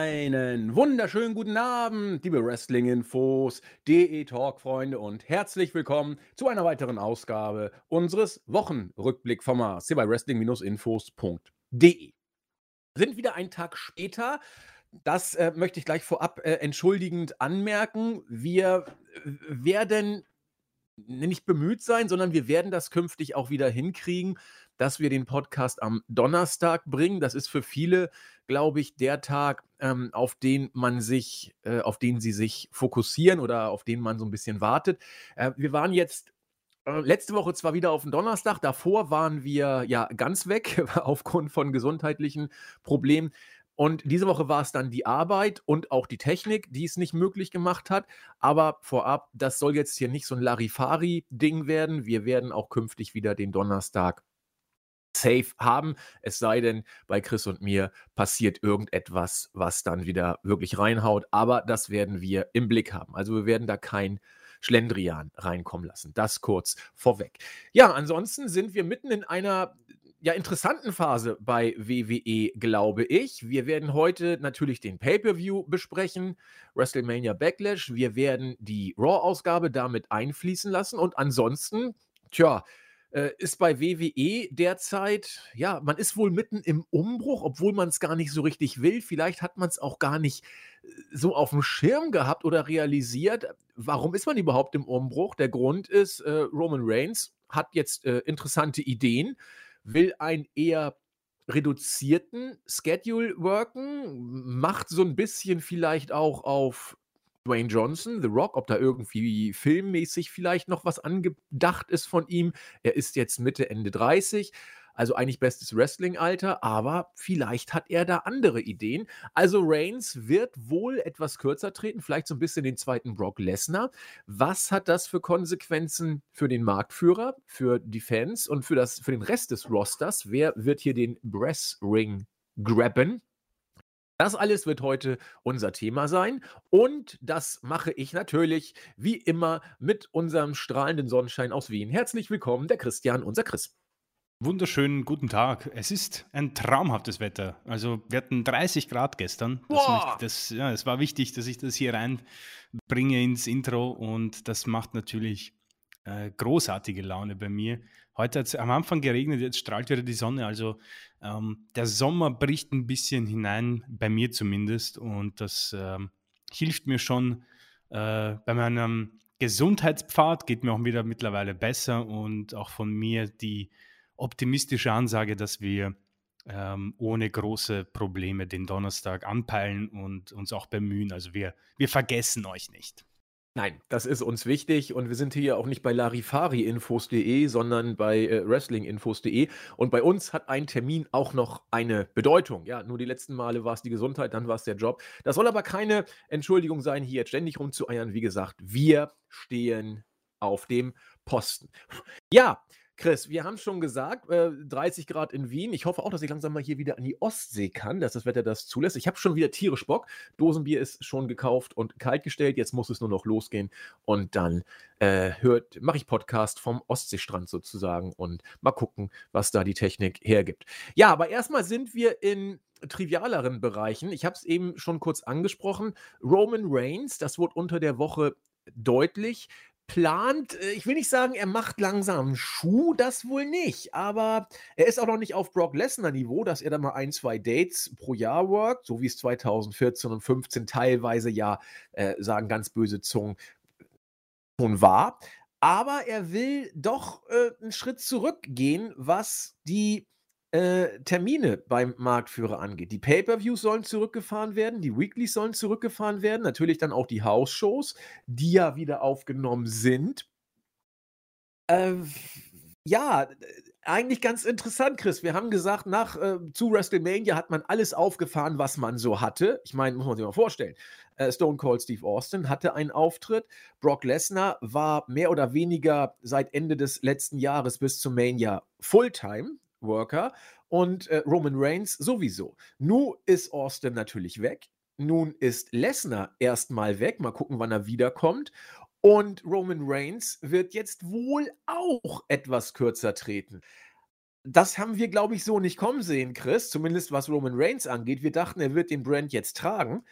Einen wunderschönen guten Abend, liebe Wrestling-Infos, DE-Talk-Freunde und herzlich willkommen zu einer weiteren Ausgabe unseres Wochenrückblick-Formats hier bei Wrestling-Infos.de. Sind wieder einen Tag später. Das äh, möchte ich gleich vorab äh, entschuldigend anmerken. Wir äh, werden nicht bemüht sein, sondern wir werden das künftig auch wieder hinkriegen, dass wir den Podcast am Donnerstag bringen. Das ist für viele, glaube ich, der Tag, ähm, auf den man sich, äh, auf den sie sich fokussieren oder auf den man so ein bisschen wartet. Äh, wir waren jetzt äh, letzte Woche zwar wieder auf dem Donnerstag, davor waren wir ja ganz weg aufgrund von gesundheitlichen Problemen. Und diese Woche war es dann die Arbeit und auch die Technik, die es nicht möglich gemacht hat. Aber vorab, das soll jetzt hier nicht so ein Larifari-Ding werden. Wir werden auch künftig wieder den Donnerstag safe haben. Es sei denn, bei Chris und mir passiert irgendetwas, was dann wieder wirklich reinhaut. Aber das werden wir im Blick haben. Also wir werden da kein Schlendrian reinkommen lassen. Das kurz vorweg. Ja, ansonsten sind wir mitten in einer ja, interessanten Phase bei WWE, glaube ich. Wir werden heute natürlich den Pay-Per-View besprechen, WrestleMania Backlash. Wir werden die Raw-Ausgabe damit einfließen lassen. Und ansonsten, tja, äh, ist bei WWE derzeit, ja, man ist wohl mitten im Umbruch, obwohl man es gar nicht so richtig will. Vielleicht hat man es auch gar nicht äh, so auf dem Schirm gehabt oder realisiert. Warum ist man überhaupt im Umbruch? Der Grund ist, äh, Roman Reigns hat jetzt äh, interessante Ideen, will ein eher reduzierten Schedule worken, macht so ein bisschen vielleicht auch auf Dwayne Johnson, The Rock, ob da irgendwie filmmäßig vielleicht noch was angedacht ist von ihm. Er ist jetzt Mitte, Ende 30, also eigentlich bestes Wrestling-Alter, aber vielleicht hat er da andere Ideen. Also Reigns wird wohl etwas kürzer treten, vielleicht so ein bisschen den zweiten Brock Lesnar. Was hat das für Konsequenzen für den Marktführer, für die Fans und für, das, für den Rest des Rosters? Wer wird hier den Brass Ring grabben? Das alles wird heute unser Thema sein und das mache ich natürlich wie immer mit unserem strahlenden Sonnenschein aus Wien. Herzlich willkommen, der Christian, unser Chris. Wunderschönen guten Tag. Es ist ein traumhaftes Wetter. Also wir hatten 30 Grad gestern. Das, Boah. das, ja, es war wichtig, dass ich das hier reinbringe ins Intro und das macht natürlich äh, großartige Laune bei mir. Heute hat es am Anfang geregnet, jetzt strahlt wieder die Sonne. Also ähm, der Sommer bricht ein bisschen hinein, bei mir zumindest. Und das ähm, hilft mir schon äh, bei meinem Gesundheitspfad, geht mir auch wieder mittlerweile besser. Und auch von mir die optimistische Ansage, dass wir ähm, ohne große Probleme den Donnerstag anpeilen und uns auch bemühen. Also wir, wir vergessen euch nicht. Nein, das ist uns wichtig und wir sind hier auch nicht bei larifari-infos.de, sondern bei äh, wrestling-infos.de und bei uns hat ein Termin auch noch eine Bedeutung. Ja, nur die letzten Male war es die Gesundheit, dann war es der Job. Das soll aber keine Entschuldigung sein, hier jetzt ständig rumzueiern. Wie gesagt, wir stehen auf dem Posten. Ja, Chris, wir haben schon gesagt, äh, 30 Grad in Wien. Ich hoffe auch, dass ich langsam mal hier wieder an die Ostsee kann, dass das Wetter das zulässt. Ich habe schon wieder tierisch Bock. Dosenbier ist schon gekauft und kaltgestellt. Jetzt muss es nur noch losgehen. Und dann äh, mache ich Podcast vom Ostseestrand sozusagen und mal gucken, was da die Technik hergibt. Ja, aber erstmal sind wir in trivialeren Bereichen. Ich habe es eben schon kurz angesprochen. Roman Reigns, das wurde unter der Woche deutlich plant, äh, ich will nicht sagen, er macht langsam Schuh, das wohl nicht, aber er ist auch noch nicht auf Brock Lesnar Niveau, dass er da mal ein, zwei Dates pro Jahr workt, so wie es 2014 und 15 teilweise ja, äh, sagen ganz böse Zungen, schon war. Aber er will doch äh, einen Schritt zurückgehen, was die äh, Termine beim Marktführer angeht. Die Pay-per-Views sollen zurückgefahren werden, die Weeklies sollen zurückgefahren werden, natürlich dann auch die House-Shows, die ja wieder aufgenommen sind. Äh, ja, eigentlich ganz interessant, Chris. Wir haben gesagt, nach äh, zu WrestleMania hat man alles aufgefahren, was man so hatte. Ich meine, muss man sich mal vorstellen. Äh, Stone Cold Steve Austin hatte einen Auftritt. Brock Lesnar war mehr oder weniger seit Ende des letzten Jahres bis zum Mania Fulltime Worker und äh, Roman Reigns sowieso. Nun ist Austin natürlich weg. Nun ist Lesnar erstmal weg. Mal gucken, wann er wiederkommt. Und Roman Reigns wird jetzt wohl auch etwas kürzer treten. Das haben wir, glaube ich, so nicht kommen sehen, Chris, zumindest was Roman Reigns angeht. Wir dachten, er wird den Brand jetzt tragen.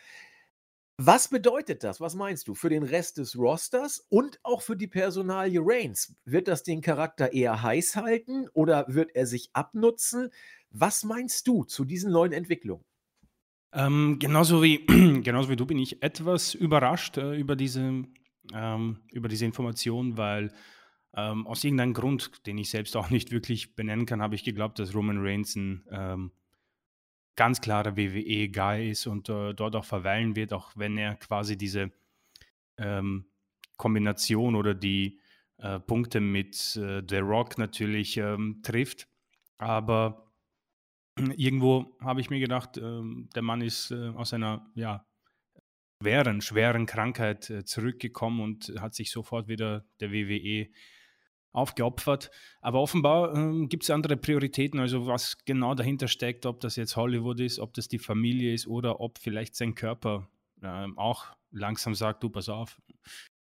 Was bedeutet das? Was meinst du für den Rest des Rosters und auch für die Personalie Reigns? Wird das den Charakter eher heiß halten oder wird er sich abnutzen? Was meinst du zu diesen neuen Entwicklungen? Ähm, genauso, wie, genauso wie du bin ich etwas überrascht äh, über, diese, ähm, über diese Information, weil ähm, aus irgendeinem Grund, den ich selbst auch nicht wirklich benennen kann, habe ich geglaubt, dass Roman Reigns ein ähm, ganz klarer WWE-Guy ist und äh, dort auch verweilen wird, auch wenn er quasi diese ähm, Kombination oder die äh, Punkte mit äh, The Rock natürlich ähm, trifft. Aber irgendwo habe ich mir gedacht, ähm, der Mann ist äh, aus einer ja, schweren, schweren Krankheit äh, zurückgekommen und hat sich sofort wieder der WWE aufgeopfert. Aber offenbar ähm, gibt es andere Prioritäten, also was genau dahinter steckt, ob das jetzt Hollywood ist, ob das die Familie ist oder ob vielleicht sein Körper ähm, auch langsam sagt, du pass auf,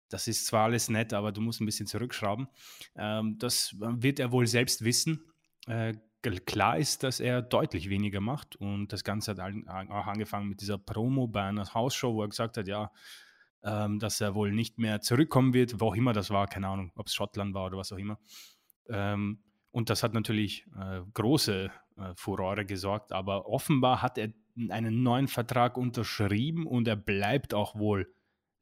das ist zwar alles nett, aber du musst ein bisschen zurückschrauben. Ähm, das wird er wohl selbst wissen. Äh, klar ist, dass er deutlich weniger macht und das Ganze hat auch angefangen mit dieser Promo bei einer Hausshow, wo er gesagt hat, ja, ähm, dass er wohl nicht mehr zurückkommen wird, wo auch immer das war, keine Ahnung, ob es Schottland war oder was auch immer. Ähm, und das hat natürlich äh, große äh, Furore gesorgt, aber offenbar hat er einen neuen Vertrag unterschrieben und er bleibt auch wohl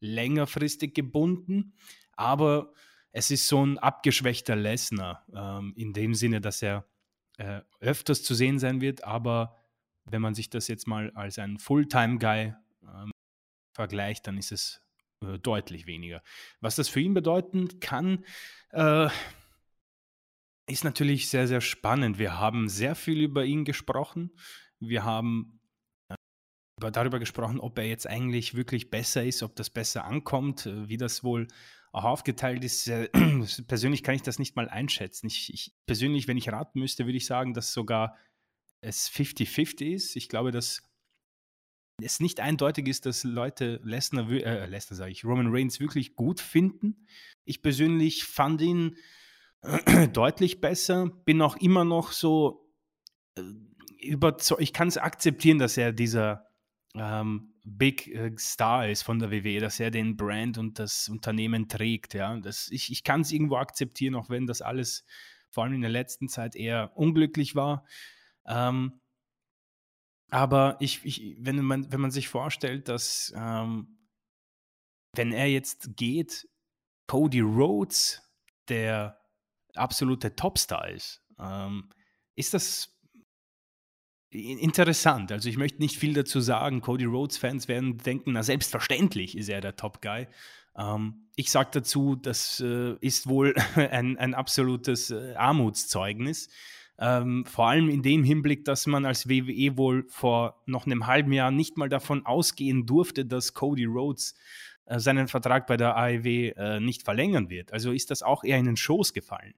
längerfristig gebunden, aber es ist so ein abgeschwächter Lesnar ähm, in dem Sinne, dass er äh, öfters zu sehen sein wird, aber wenn man sich das jetzt mal als einen Fulltime-Guy ähm, vergleicht, dann ist es äh, deutlich weniger. Was das für ihn bedeuten kann, äh, ist natürlich sehr, sehr spannend. Wir haben sehr viel über ihn gesprochen. Wir haben äh, darüber gesprochen, ob er jetzt eigentlich wirklich besser ist, ob das besser ankommt, äh, wie das wohl auch aufgeteilt ist. persönlich kann ich das nicht mal einschätzen. Ich, ich, persönlich, wenn ich raten müsste, würde ich sagen, dass sogar es 50-50 ist. Ich glaube, dass es nicht eindeutig ist, dass Leute Lesnar, äh, Lesnar sage ich, Roman Reigns wirklich gut finden. Ich persönlich fand ihn äh, deutlich besser, bin auch immer noch so äh, überzeugt, ich kann es akzeptieren, dass er dieser ähm, Big äh, Star ist von der WWE, dass er den Brand und das Unternehmen trägt. Ja? Das, ich ich kann es irgendwo akzeptieren, auch wenn das alles vor allem in der letzten Zeit eher unglücklich war. Ähm, aber ich, ich, wenn, man, wenn man sich vorstellt, dass ähm, wenn er jetzt geht, Cody Rhodes der absolute Topstar ist, ähm, ist das interessant. Also ich möchte nicht viel dazu sagen. Cody Rhodes-Fans werden denken, na selbstverständlich ist er der Top-Guy. Ähm, ich sage dazu, das äh, ist wohl ein, ein absolutes äh, Armutszeugnis. Ähm, vor allem in dem Hinblick, dass man als WWE wohl vor noch einem halben Jahr nicht mal davon ausgehen durfte, dass Cody Rhodes äh, seinen Vertrag bei der AEW äh, nicht verlängern wird. Also ist das auch eher in den Schoß gefallen.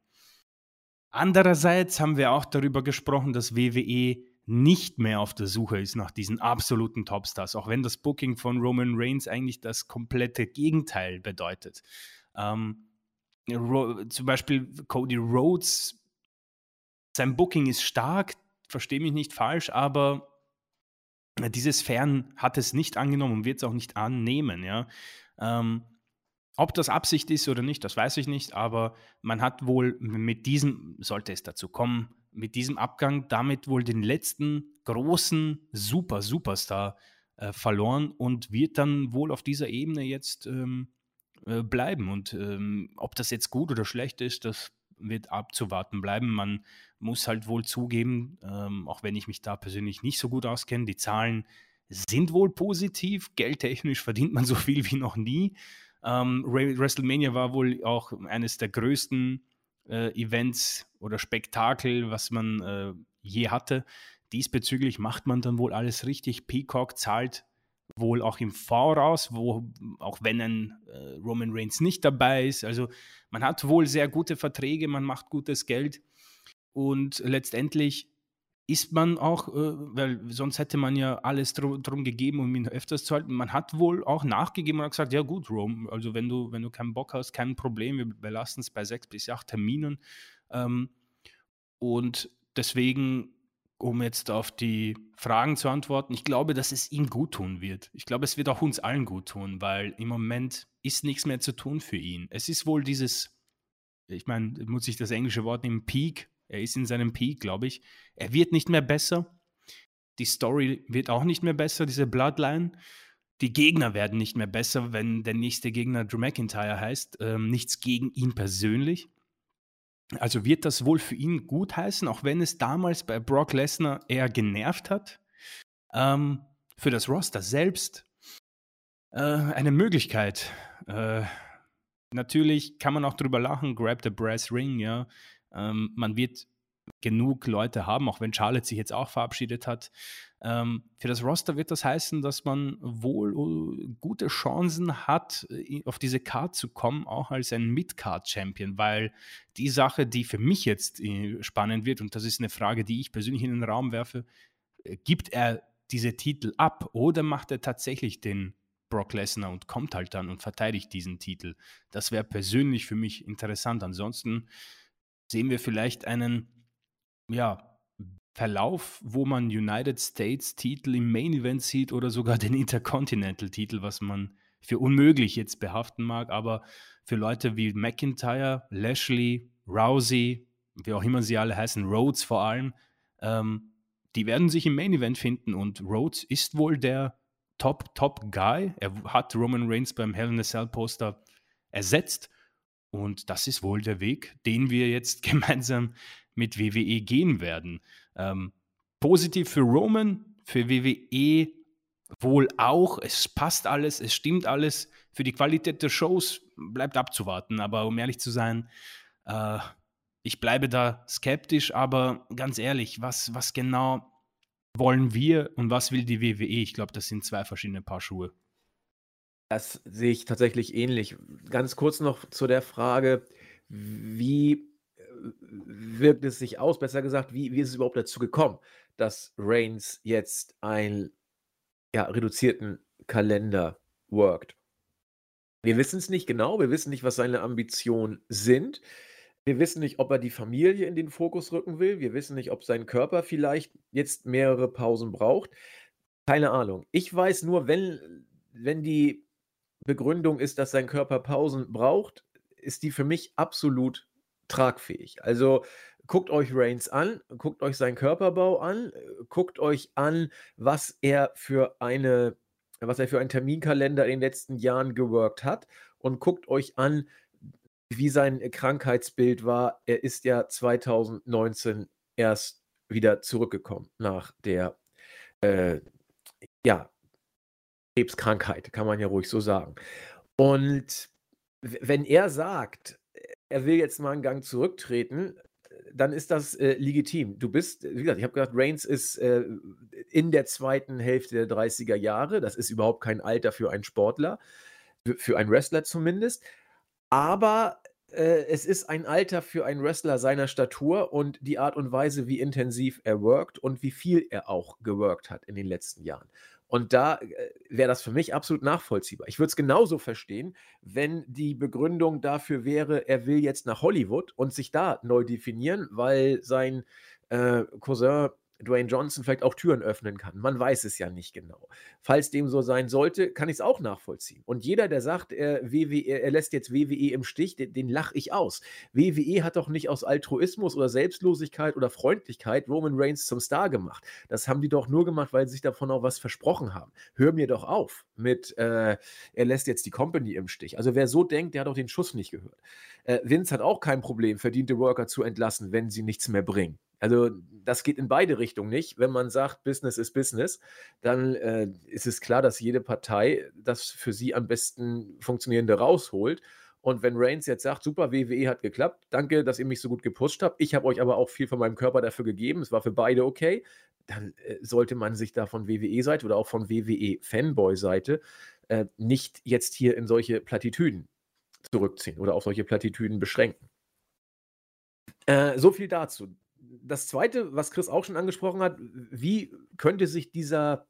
Andererseits haben wir auch darüber gesprochen, dass WWE nicht mehr auf der Suche ist nach diesen absoluten Topstars, auch wenn das Booking von Roman Reigns eigentlich das komplette Gegenteil bedeutet. Ähm, zum Beispiel Cody Rhodes sein Booking ist stark, verstehe mich nicht falsch, aber dieses Fern hat es nicht angenommen und wird es auch nicht annehmen. Ja? Ähm, ob das Absicht ist oder nicht, das weiß ich nicht, aber man hat wohl mit diesem, sollte es dazu kommen, mit diesem Abgang damit wohl den letzten großen Super, Superstar äh, verloren und wird dann wohl auf dieser Ebene jetzt ähm, äh, bleiben. Und ähm, ob das jetzt gut oder schlecht ist, das wird abzuwarten bleiben. Man muss halt wohl zugeben, ähm, auch wenn ich mich da persönlich nicht so gut auskenne, die Zahlen sind wohl positiv. Geldtechnisch verdient man so viel wie noch nie. Ähm, WrestleMania war wohl auch eines der größten äh, Events oder Spektakel, was man äh, je hatte. Diesbezüglich macht man dann wohl alles richtig. Peacock zahlt wohl auch im Voraus, wo auch wenn ein äh, Roman Reigns nicht dabei ist. Also man hat wohl sehr gute Verträge, man macht gutes Geld und letztendlich ist man auch, äh, weil sonst hätte man ja alles drum, drum, gegeben, um ihn öfters zu halten. Man hat wohl auch nachgegeben und hat gesagt, ja gut, Rome, also wenn du, wenn du keinen Bock hast, kein Problem, wir belassen es bei sechs bis acht Terminen. Ähm, und deswegen, um jetzt auf die Fragen zu antworten, ich glaube, dass es ihm gut tun wird. Ich glaube, es wird auch uns allen gut tun, weil im Moment ist nichts mehr zu tun für ihn. Es ist wohl dieses, ich meine, muss ich das englische Wort nehmen, Peak. Er ist in seinem Peak, glaube ich. Er wird nicht mehr besser. Die Story wird auch nicht mehr besser, diese Bloodline. Die Gegner werden nicht mehr besser, wenn der nächste Gegner Drew McIntyre heißt. Ähm, nichts gegen ihn persönlich. Also wird das wohl für ihn gut heißen, auch wenn es damals bei Brock Lesnar eher genervt hat. Ähm, für das Roster selbst äh, eine Möglichkeit. Äh, natürlich kann man auch drüber lachen, grab the brass ring, ja. Ähm, man wird genug Leute haben, auch wenn Charlotte sich jetzt auch verabschiedet hat. Ähm, für das Roster wird das heißen, dass man wohl uh, gute Chancen hat, äh, auf diese Card zu kommen, auch als ein Mid-Card-Champion, weil die Sache, die für mich jetzt äh, spannend wird, und das ist eine Frage, die ich persönlich in den Raum werfe, äh, gibt er diese Titel ab oder macht er tatsächlich den Brock Lesnar und kommt halt dann und verteidigt diesen Titel? Das wäre persönlich für mich interessant. Ansonsten sehen wir vielleicht einen ja, Verlauf, wo man United States Titel im Main Event sieht oder sogar den Intercontinental Titel, was man für unmöglich jetzt behaften mag, aber für Leute wie McIntyre, Lashley, Rousey, wie auch immer sie alle heißen, Rhodes vor allem, ähm, die werden sich im Main Event finden und Rhodes ist wohl der Top, Top Guy. Er hat Roman Reigns beim Hell in a Cell Poster ersetzt und das ist wohl der Weg, den wir jetzt gemeinsam mit WWE gehen werden. Ähm, positiv für Roman, für WWE wohl auch. Es passt alles, es stimmt alles. Für die Qualität der Shows bleibt abzuwarten. Aber um ehrlich zu sein, äh, ich bleibe da skeptisch. Aber ganz ehrlich, was, was genau wollen wir und was will die WWE? Ich glaube, das sind zwei verschiedene Paar Schuhe. Das sehe ich tatsächlich ähnlich. Ganz kurz noch zu der Frage, wie wirkt es sich aus? Besser gesagt, wie, wie ist es überhaupt dazu gekommen, dass Reigns jetzt einen ja, reduzierten Kalender worked? Wir wissen es nicht genau, wir wissen nicht, was seine Ambitionen sind. Wir wissen nicht, ob er die Familie in den Fokus rücken will. Wir wissen nicht, ob sein Körper vielleicht jetzt mehrere Pausen braucht. Keine Ahnung. Ich weiß nur, wenn, wenn die Begründung ist, dass sein Körper Pausen braucht, ist die für mich absolut tragfähig. Also guckt euch Reigns an, guckt euch seinen Körperbau an, guckt euch an, was er für eine, was er für einen Terminkalender in den letzten Jahren geworkt hat und guckt euch an, wie sein Krankheitsbild war. Er ist ja 2019 erst wieder zurückgekommen nach der äh, ja, Krebskrankheit, kann man ja ruhig so sagen. Und wenn er sagt, er will jetzt mal einen Gang zurücktreten, dann ist das äh, legitim. Du bist, wie gesagt, ich habe gesagt, Reigns ist äh, in der zweiten Hälfte der 30er Jahre. Das ist überhaupt kein Alter für einen Sportler, für, einen Wrestler zumindest. Aber äh, es ist ein Alter für einen Wrestler seiner Statur und die Art und Weise, wie intensiv er workt und wie viel er auch geworkt hat in den letzten Jahren. Und da äh, wäre das für mich absolut nachvollziehbar. Ich würde es genauso verstehen, wenn die Begründung dafür wäre, er will jetzt nach Hollywood und sich da neu definieren, weil sein äh, Cousin Dwayne Johnson vielleicht auch Türen öffnen kann. Man weiß es ja nicht genau. Falls dem so sein sollte, kann ich es auch nachvollziehen. Und jeder, der sagt, er, WWE, er lässt jetzt WWE im Stich, den, den lache ich aus. WWE hat doch nicht aus Altruismus oder Selbstlosigkeit oder Freundlichkeit Roman Reigns zum Star gemacht. Das haben die doch nur gemacht, weil sie sich davon auch was versprochen haben. Hör mir doch auf mit, äh, er lässt jetzt die Company im Stich. Also wer so denkt, der hat auch den Schuss nicht gehört. Äh, Vince hat auch kein Problem, verdiente Worker zu entlassen, wenn sie nichts mehr bringen. Also das geht in beide Richtungen nicht. Wenn man sagt, Business ist Business, dann äh, ist es klar, dass jede Partei das für sie am besten funktionierende rausholt. Und wenn Reigns jetzt sagt, super, WWE hat geklappt, danke, dass ihr mich so gut gepusht habt, ich habe euch aber auch viel von meinem Körper dafür gegeben, es war für beide okay, dann äh, sollte man sich da von WWE-Seite oder auch von WWE-Fanboy-Seite äh, nicht jetzt hier in solche Plattitüden zurückziehen oder auf solche Plattitüden beschränken. Äh, so viel dazu das Zweite, was Chris auch schon angesprochen hat, wie könnte sich dieser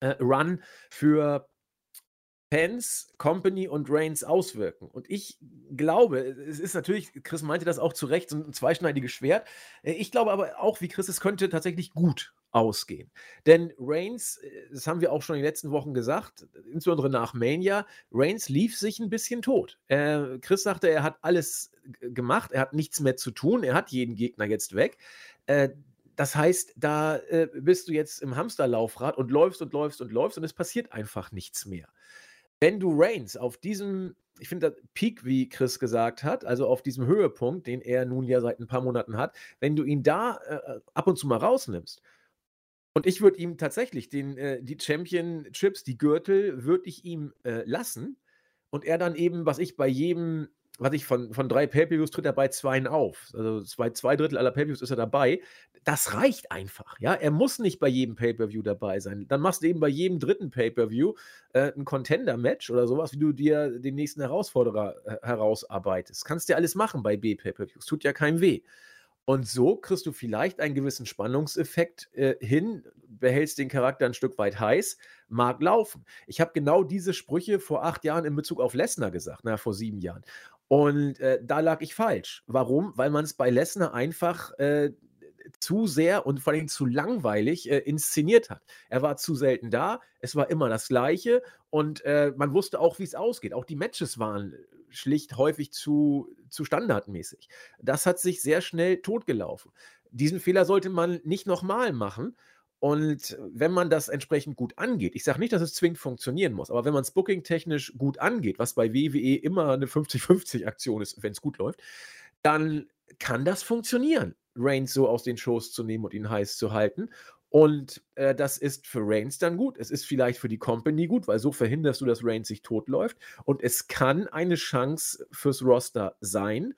äh, Run für Fans, Company und Reigns auswirken. Und ich glaube, es ist natürlich, Chris meinte das auch zu Recht, so ein zweischneidiges Schwert. Äh, ich glaube aber auch, wie Chris, es könnte tatsächlich gut ausgehen. Denn Reigns, äh, das haben wir auch schon in den letzten Wochen gesagt, insbesondere nach Mania, Reigns lief sich ein bisschen tot. Äh, Chris sagte, er hat alles gemacht, er hat nichts mehr zu tun, er hat jeden Gegner jetzt weg. Äh, das heißt, da äh, bist du jetzt im Hamsterlaufrad und läufst und läufst und läufst und es passiert einfach nichts mehr wenn du Reigns auf diesem, ich finde, Peak, wie Chris gesagt hat, also auf diesem Höhepunkt, den er nun ja seit ein paar Monaten hat, wenn du ihn da äh, ab und zu mal rausnimmst, und ich würde ihm tatsächlich den, äh, die Championships, die Gürtel, würde ich ihm äh, lassen und er dann eben, was ich bei jedem was ich von, von drei Pay-Per-Views tritt er bei zweien auf. Also zwei, zwei Drittel aller Pay-Per-Views ist er dabei. Das reicht einfach. Ja, er muss nicht bei jedem Pay-Per-View dabei sein. Dann machst du eben bei jedem dritten Pay-Per-View äh, ein Contender-Match oder sowas, wie du dir den nächsten Herausforderer äh, herausarbeitest. Kannst dir alles machen bei B-Pay-Per-Views. Tut ja keinem weh. Und so kriegst du vielleicht einen gewissen Spannungseffekt äh, hin, behältst den Charakter ein Stück weit heiß, mag laufen. Ich habe genau diese Sprüche vor acht Jahren in Bezug auf Lesnar gesagt, na, vor sieben Jahren. Und äh, da lag ich falsch. Warum? Weil man es bei Lesnar einfach äh, zu sehr und vor allem zu langweilig äh, inszeniert hat. Er war zu selten da, es war immer das Gleiche und äh, man wusste auch, wie es ausgeht. Auch die Matches waren schlicht häufig zu, zu standardmäßig. Das hat sich sehr schnell totgelaufen. Diesen Fehler sollte man nicht nochmal machen. Und wenn man das entsprechend gut angeht, ich sage nicht, dass es zwingend funktionieren muss, aber wenn man es booking-technisch gut angeht, was bei WWE immer eine 50-50-Aktion ist, wenn es gut läuft, dann kann das funktionieren, Reigns so aus den Shows zu nehmen und ihn heiß zu halten. Und äh, das ist für Reigns dann gut. Es ist vielleicht für die Company gut, weil so verhinderst du, dass Reigns sich totläuft. Und es kann eine Chance fürs Roster sein.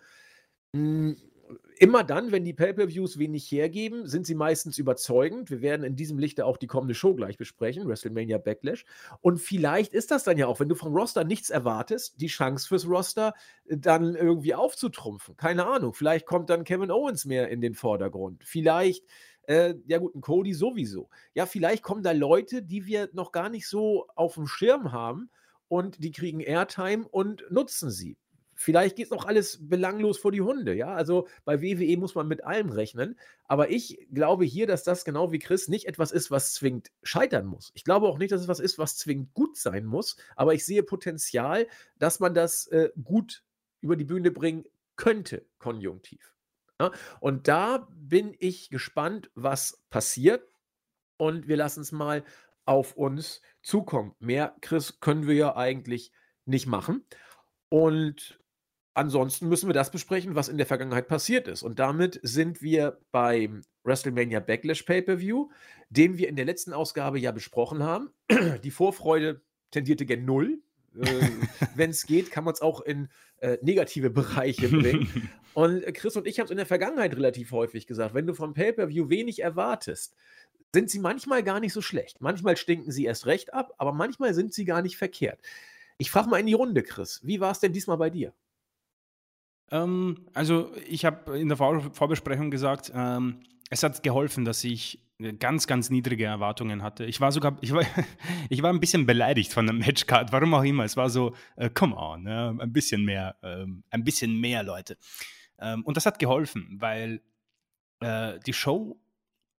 Immer dann, wenn die Pay-per-Views wenig hergeben, sind sie meistens überzeugend. Wir werden in diesem Lichte auch die kommende Show gleich besprechen, WrestleMania Backlash. Und vielleicht ist das dann ja auch, wenn du vom Roster nichts erwartest, die Chance fürs Roster äh, dann irgendwie aufzutrumpfen. Keine Ahnung. Vielleicht kommt dann Kevin Owens mehr in den Vordergrund. Vielleicht äh, ja gut, ein Cody sowieso. Ja, vielleicht kommen da Leute, die wir noch gar nicht so auf dem Schirm haben und die kriegen Airtime und nutzen sie. Vielleicht geht es noch alles belanglos vor die Hunde, ja. Also bei WWE muss man mit allem rechnen. Aber ich glaube hier, dass das genau wie Chris nicht etwas ist, was zwingend scheitern muss. Ich glaube auch nicht, dass es was ist, was zwingend gut sein muss. Aber ich sehe Potenzial, dass man das äh, gut über die Bühne bringen könnte, konjunktiv. Ja? Und da bin ich gespannt, was passiert. Und wir lassen es mal auf uns zukommen. Mehr, Chris, können wir ja eigentlich nicht machen. Und ansonsten müssen wir das besprechen, was in der Vergangenheit passiert ist. Und damit sind wir beim WrestleMania Backlash Pay-Per-View, den wir in der letzten Ausgabe ja besprochen haben. Die Vorfreude tendierte gen Null. äh, Wenn es geht, kann man es auch in äh, negative Bereiche bringen. und Chris und ich haben es in der Vergangenheit relativ häufig gesagt, wenn du vom Pay-Per-View wenig erwartest, sind sie manchmal gar nicht so schlecht. Manchmal stinken sie erst recht ab, aber manchmal sind sie gar nicht verkehrt. Ich frage mal in die Runde, Chris. Wie war es denn diesmal bei dir? Ähm, also ich habe in der Vor Vorbesprechung gesagt, ähm, es hat geholfen, dass ich ganz, ganz niedrige Erwartungen hatte. Ich war sogar, ich war, ich war ein bisschen beleidigt von der Matchcard, warum auch immer. Es war so, äh, come on, ja, ein bisschen mehr, ähm, ein bisschen mehr Leute. Ähm, und das hat geholfen, weil äh, die Show,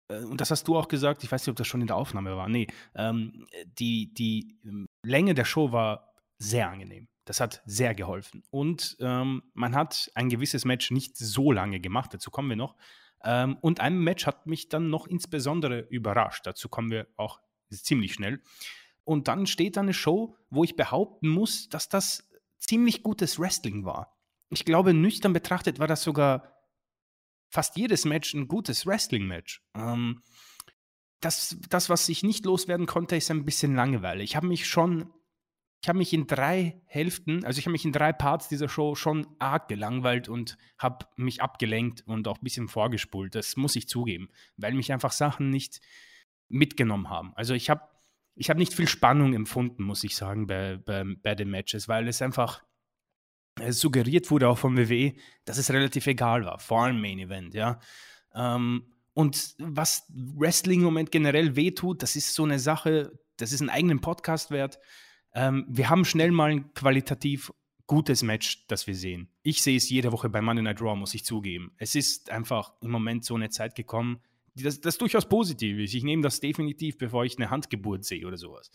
äh, und das hast du auch gesagt, ich weiß nicht, ob das schon in der Aufnahme war, nee, ähm, die, die ähm, Länge der Show war sehr angenehm. Das hat sehr geholfen. Und ähm, man hat ein gewisses Match nicht so lange gemacht, dazu kommen wir noch. Ähm, und ein Match hat mich dann noch insbesondere überrascht, dazu kommen wir auch ziemlich schnell. Und dann steht da eine Show, wo ich behaupten muss, dass das ziemlich gutes Wrestling war. Ich glaube, nüchtern betrachtet war das sogar fast jedes Match ein gutes Wrestling-Match. Ähm, das, das, was ich nicht loswerden konnte, ist ein bisschen Langeweile. Ich habe mich schon ich habe mich in drei Hälften, also ich habe mich in drei Parts dieser Show schon arg gelangweilt und habe mich abgelenkt und auch ein bisschen vorgespult. Das muss ich zugeben, weil mich einfach Sachen nicht mitgenommen haben. Also ich habe ich hab nicht viel Spannung empfunden, muss ich sagen, bei, bei, bei den Matches, weil es einfach es suggeriert wurde, auch vom WWE, dass es relativ egal war, vor allem Main Event, ja. Ähm, und was Wrestling im Moment generell wehtut, das ist so eine Sache, das ist einen eigenen Podcast wert ähm, wir haben schnell mal ein qualitativ gutes Match, das wir sehen. Ich sehe es jede Woche bei Monday Night Raw, muss ich zugeben. Es ist einfach im Moment so eine Zeit gekommen, das, das durchaus positiv ist. Ich nehme das definitiv, bevor ich eine Handgeburt sehe oder sowas.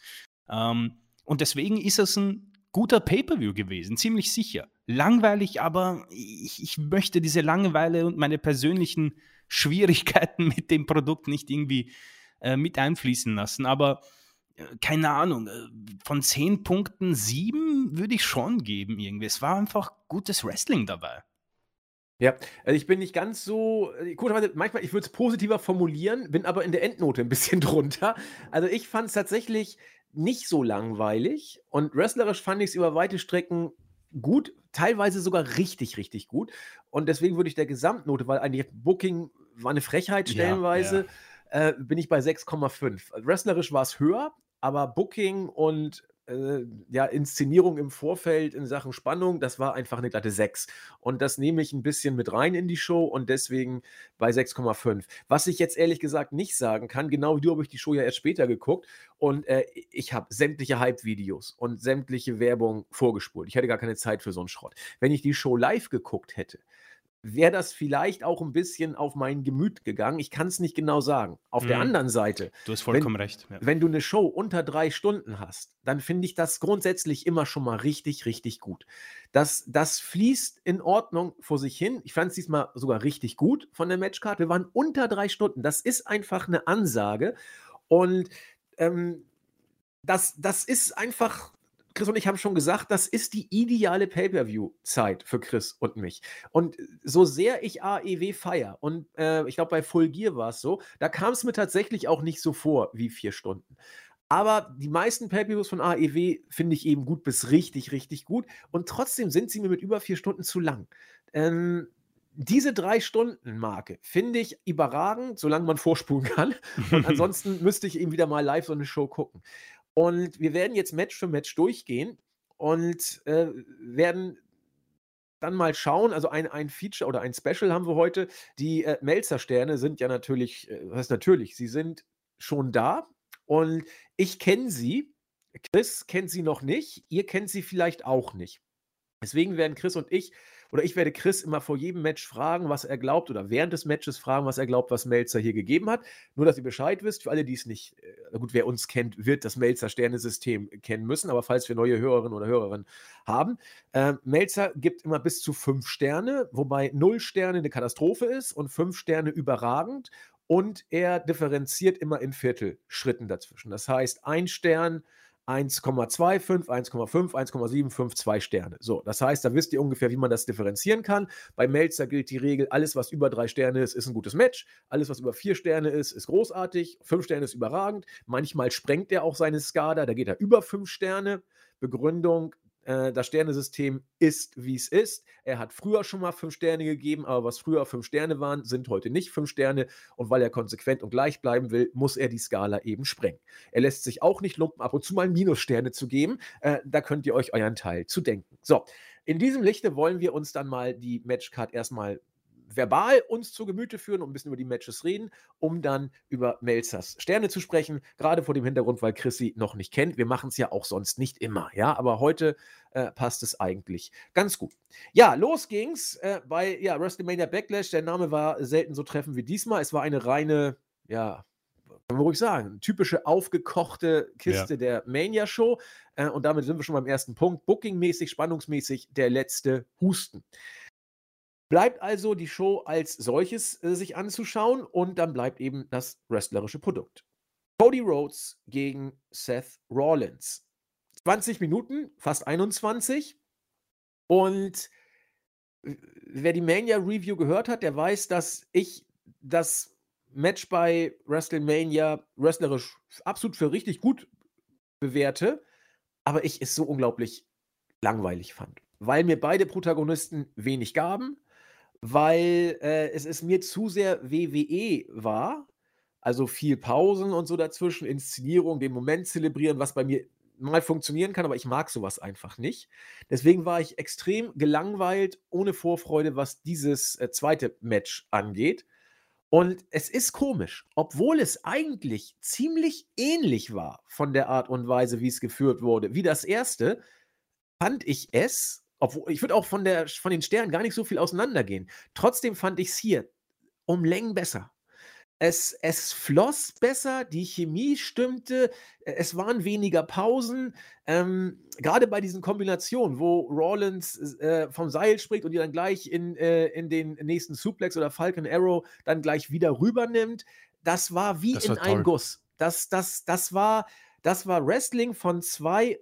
Ähm, und deswegen ist es ein guter Pay-per-view gewesen, ziemlich sicher. Langweilig, aber ich, ich möchte diese Langeweile und meine persönlichen Schwierigkeiten mit dem Produkt nicht irgendwie äh, mit einfließen lassen. Aber keine Ahnung, äh, von zehn Punkten sieben würde ich schon geben irgendwie. Es war einfach gutes Wrestling dabei. Ja, also ich bin nicht ganz so, äh, komischerweise, manchmal, ich würde es positiver formulieren, bin aber in der Endnote ein bisschen drunter. Also ich fand es tatsächlich nicht so langweilig und wrestlerisch fand ich es über weite Strecken gut, teilweise sogar richtig, richtig gut. Und deswegen würde ich der Gesamtnote, weil eigentlich Booking war eine Frechheit stellenweise, ja, ja. Äh, bin ich bei 6,5. Wrestlerisch war es höher, aber Booking und äh, ja, Inszenierung im Vorfeld in Sachen Spannung, das war einfach eine glatte 6. Und das nehme ich ein bisschen mit rein in die Show und deswegen bei 6,5. Was ich jetzt ehrlich gesagt nicht sagen kann, genau wie du habe ich die Show ja erst später geguckt und äh, ich habe sämtliche Hype-Videos und sämtliche Werbung vorgespult. Ich hatte gar keine Zeit für so einen Schrott. Wenn ich die Show live geguckt hätte, wäre das vielleicht auch ein bisschen auf mein Gemüt gegangen. Ich kann es nicht genau sagen. Auf mhm. der anderen Seite, du hast vollkommen wenn, recht. Ja. Wenn du eine Show unter drei Stunden hast, dann finde ich das grundsätzlich immer schon mal richtig, richtig gut. Das, das fließt in Ordnung vor sich hin. Ich fand es diesmal sogar richtig gut von der Matchcard. Wir waren unter drei Stunden. Das ist einfach eine Ansage. Und ähm, das, das ist einfach Chris und ich haben schon gesagt, das ist die ideale Pay-Per-View-Zeit für Chris und mich. Und so sehr ich AEW feier, und äh, ich glaube, bei Full Gear war es so, da kam es mir tatsächlich auch nicht so vor wie vier Stunden. Aber die meisten Pay-Per-Views von AEW finde ich eben gut bis richtig, richtig gut. Und trotzdem sind sie mir mit über vier Stunden zu lang. Ähm, diese drei Stunden Marke finde ich überragend, solange man vorspulen kann. Und ansonsten müsste ich eben wieder mal live so eine Show gucken. Und wir werden jetzt Match für Match durchgehen und äh, werden dann mal schauen. Also ein, ein Feature oder ein Special haben wir heute. Die äh, Melzer-Sterne sind ja natürlich, äh, was natürlich, sie sind schon da und ich kenne sie. Chris kennt sie noch nicht. Ihr kennt sie vielleicht auch nicht. Deswegen werden Chris und ich oder ich werde Chris immer vor jedem Match fragen, was er glaubt, oder während des Matches fragen, was er glaubt, was Melzer hier gegeben hat. Nur, dass ihr Bescheid wisst, für alle, die es nicht, äh, gut, wer uns kennt, wird das Melzer-Sternesystem kennen müssen, aber falls wir neue Hörerinnen oder Hörerinnen haben, äh, Melzer gibt immer bis zu fünf Sterne, wobei null Sterne eine Katastrophe ist und fünf Sterne überragend. Und er differenziert immer in Viertelschritten dazwischen. Das heißt, ein Stern 1,25, 1,5, 1,75, 2 Sterne. So, das heißt, da wisst ihr ungefähr, wie man das differenzieren kann. Bei Melzer gilt die Regel, alles, was über drei Sterne ist, ist ein gutes Match. Alles, was über vier Sterne ist, ist großartig. Fünf Sterne ist überragend. Manchmal sprengt er auch seine Skala, da geht er über fünf Sterne. Begründung, das Sternesystem ist, wie es ist. Er hat früher schon mal fünf Sterne gegeben, aber was früher fünf Sterne waren, sind heute nicht fünf Sterne. Und weil er konsequent und gleich bleiben will, muss er die Skala eben sprengen. Er lässt sich auch nicht lumpen, ab und zu mal Minussterne zu geben. Äh, da könnt ihr euch euren Teil zu denken. So, in diesem Lichte wollen wir uns dann mal die Matchcard erstmal verbal uns zu Gemüte führen und ein bisschen über die Matches reden, um dann über Melzers Sterne zu sprechen. Gerade vor dem Hintergrund, weil Chris sie noch nicht kennt. Wir machen es ja auch sonst nicht immer, ja. Aber heute äh, passt es eigentlich ganz gut. Ja, los ging's äh, bei ja, WrestleMania Backlash. Der Name war selten so treffend wie diesmal. Es war eine reine, ja, kann man ruhig sagen, typische aufgekochte Kiste ja. der Mania-Show. Äh, und damit sind wir schon beim ersten Punkt. Bookingmäßig, spannungsmäßig der letzte Husten. Bleibt also die Show als solches äh, sich anzuschauen und dann bleibt eben das wrestlerische Produkt. Cody Rhodes gegen Seth Rollins. 20 Minuten, fast 21. Und wer die Mania Review gehört hat, der weiß, dass ich das Match bei WrestleMania wrestlerisch absolut für richtig gut bewerte, aber ich es so unglaublich langweilig fand, weil mir beide Protagonisten wenig gaben weil äh, es ist mir zu sehr WWE war. Also viel Pausen und so dazwischen, Inszenierung, den Moment zelebrieren, was bei mir mal funktionieren kann, aber ich mag sowas einfach nicht. Deswegen war ich extrem gelangweilt, ohne Vorfreude, was dieses äh, zweite Match angeht. Und es ist komisch, obwohl es eigentlich ziemlich ähnlich war von der Art und Weise, wie es geführt wurde, wie das erste, fand ich es, obwohl ich würde auch von, der, von den Sternen gar nicht so viel auseinandergehen. Trotzdem fand ich es hier um Längen besser. Es, es floss besser, die Chemie stimmte, äh, es waren weniger Pausen. Ähm, Gerade bei diesen Kombinationen, wo Rollins äh, vom Seil springt und die dann gleich in, äh, in den nächsten Suplex oder Falcon Arrow dann gleich wieder rübernimmt, das war wie das in einem Guss. Das, das, das, war, das war Wrestling von zwei äh,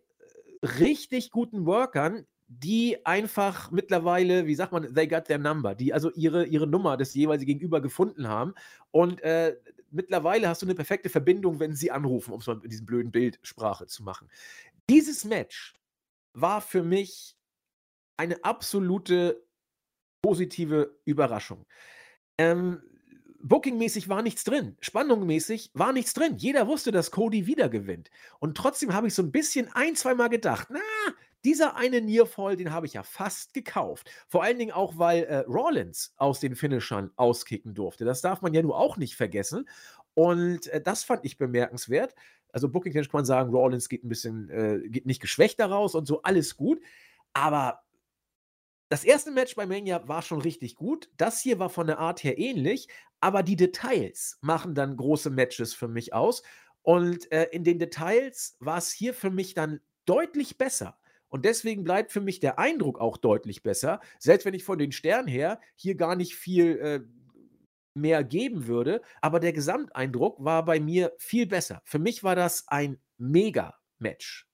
richtig guten Workern, die einfach mittlerweile, wie sagt man, they got their number, die also ihre, ihre Nummer des jeweils Gegenüber gefunden haben. Und äh, mittlerweile hast du eine perfekte Verbindung, wenn sie anrufen, um es mal mit diesem blöden Bildsprache zu machen. Dieses Match war für mich eine absolute positive Überraschung. Ähm, Bookingmäßig war nichts drin. Spannungmäßig war nichts drin. Jeder wusste, dass Cody wieder gewinnt. Und trotzdem habe ich so ein bisschen ein, zweimal gedacht, na, dieser eine Nearfall, den habe ich ja fast gekauft. Vor allen Dingen auch, weil äh, Rollins aus den Finishern auskicken durfte. Das darf man ja nur auch nicht vergessen. Und äh, das fand ich bemerkenswert. Also Booking kann man sagen, Rollins geht ein bisschen, äh, geht nicht geschwächt daraus und so, alles gut. Aber das erste Match bei Mania war schon richtig gut. Das hier war von der Art her ähnlich, aber die Details machen dann große Matches für mich aus. Und äh, in den Details war es hier für mich dann deutlich besser. Und deswegen bleibt für mich der Eindruck auch deutlich besser, selbst wenn ich von den Sternen her hier gar nicht viel äh, mehr geben würde. Aber der Gesamteindruck war bei mir viel besser. Für mich war das ein Mega-Match.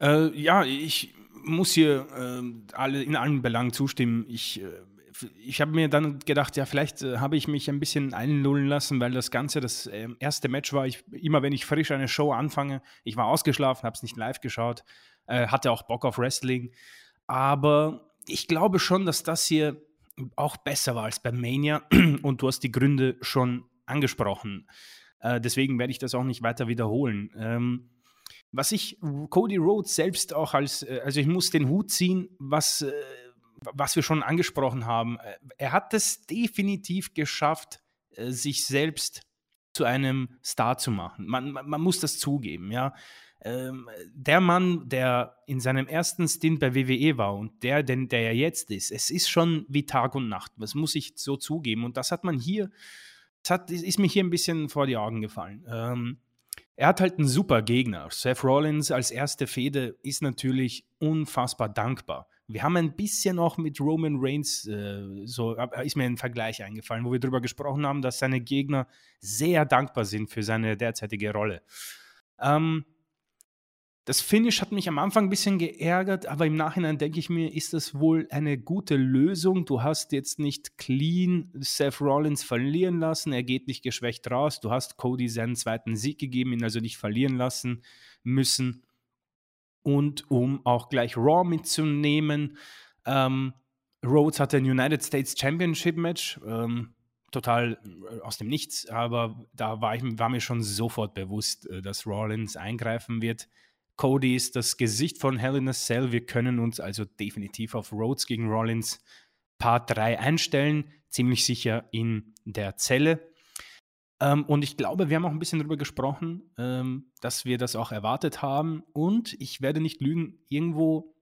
Äh, ja, ich muss hier äh, alle, in allen Belangen zustimmen. Ich, äh, ich habe mir dann gedacht, ja, vielleicht äh, habe ich mich ein bisschen einlullen lassen, weil das Ganze, das äh, erste Match war, ich, immer wenn ich frisch eine Show anfange, ich war ausgeschlafen, habe es nicht live geschaut, äh, hatte auch Bock auf Wrestling. Aber ich glaube schon, dass das hier auch besser war als bei Mania und du hast die Gründe schon angesprochen. Äh, deswegen werde ich das auch nicht weiter wiederholen. Ähm, was ich Cody Rhodes selbst auch als, äh, also ich muss den Hut ziehen, was, äh, was wir schon angesprochen haben. Äh, er hat es definitiv geschafft, sich selbst zu einem Star zu machen. Man, man muss das zugeben, ja. Ähm, der Mann, der in seinem ersten Stint bei WWE war und der, den, der er jetzt ist, es ist schon wie Tag und Nacht. Das muss ich so zugeben. Und das hat man hier, das hat, ist mir hier ein bisschen vor die Augen gefallen. Ähm, er hat halt einen super Gegner. Seth Rollins als erste Fehde ist natürlich unfassbar dankbar. Wir haben ein bisschen auch mit Roman Reigns, äh, so ist mir ein Vergleich eingefallen, wo wir darüber gesprochen haben, dass seine Gegner sehr dankbar sind für seine derzeitige Rolle. Ähm, das Finish hat mich am Anfang ein bisschen geärgert, aber im Nachhinein denke ich mir, ist das wohl eine gute Lösung. Du hast jetzt nicht clean Seth Rollins verlieren lassen, er geht nicht geschwächt raus. Du hast Cody seinen zweiten Sieg gegeben, ihn also nicht verlieren lassen müssen. Und um auch gleich Raw mitzunehmen, ähm, Rhodes hatte ein United States Championship Match. Ähm, total äh, aus dem Nichts, aber da war, ich, war mir schon sofort bewusst, äh, dass Rollins eingreifen wird. Cody ist das Gesicht von Hell in a Cell. Wir können uns also definitiv auf Rhodes gegen Rollins Part 3 einstellen. Ziemlich sicher in der Zelle. Ähm, und ich glaube, wir haben auch ein bisschen darüber gesprochen, ähm, dass wir das auch erwartet haben. Und ich werde nicht lügen, irgendwo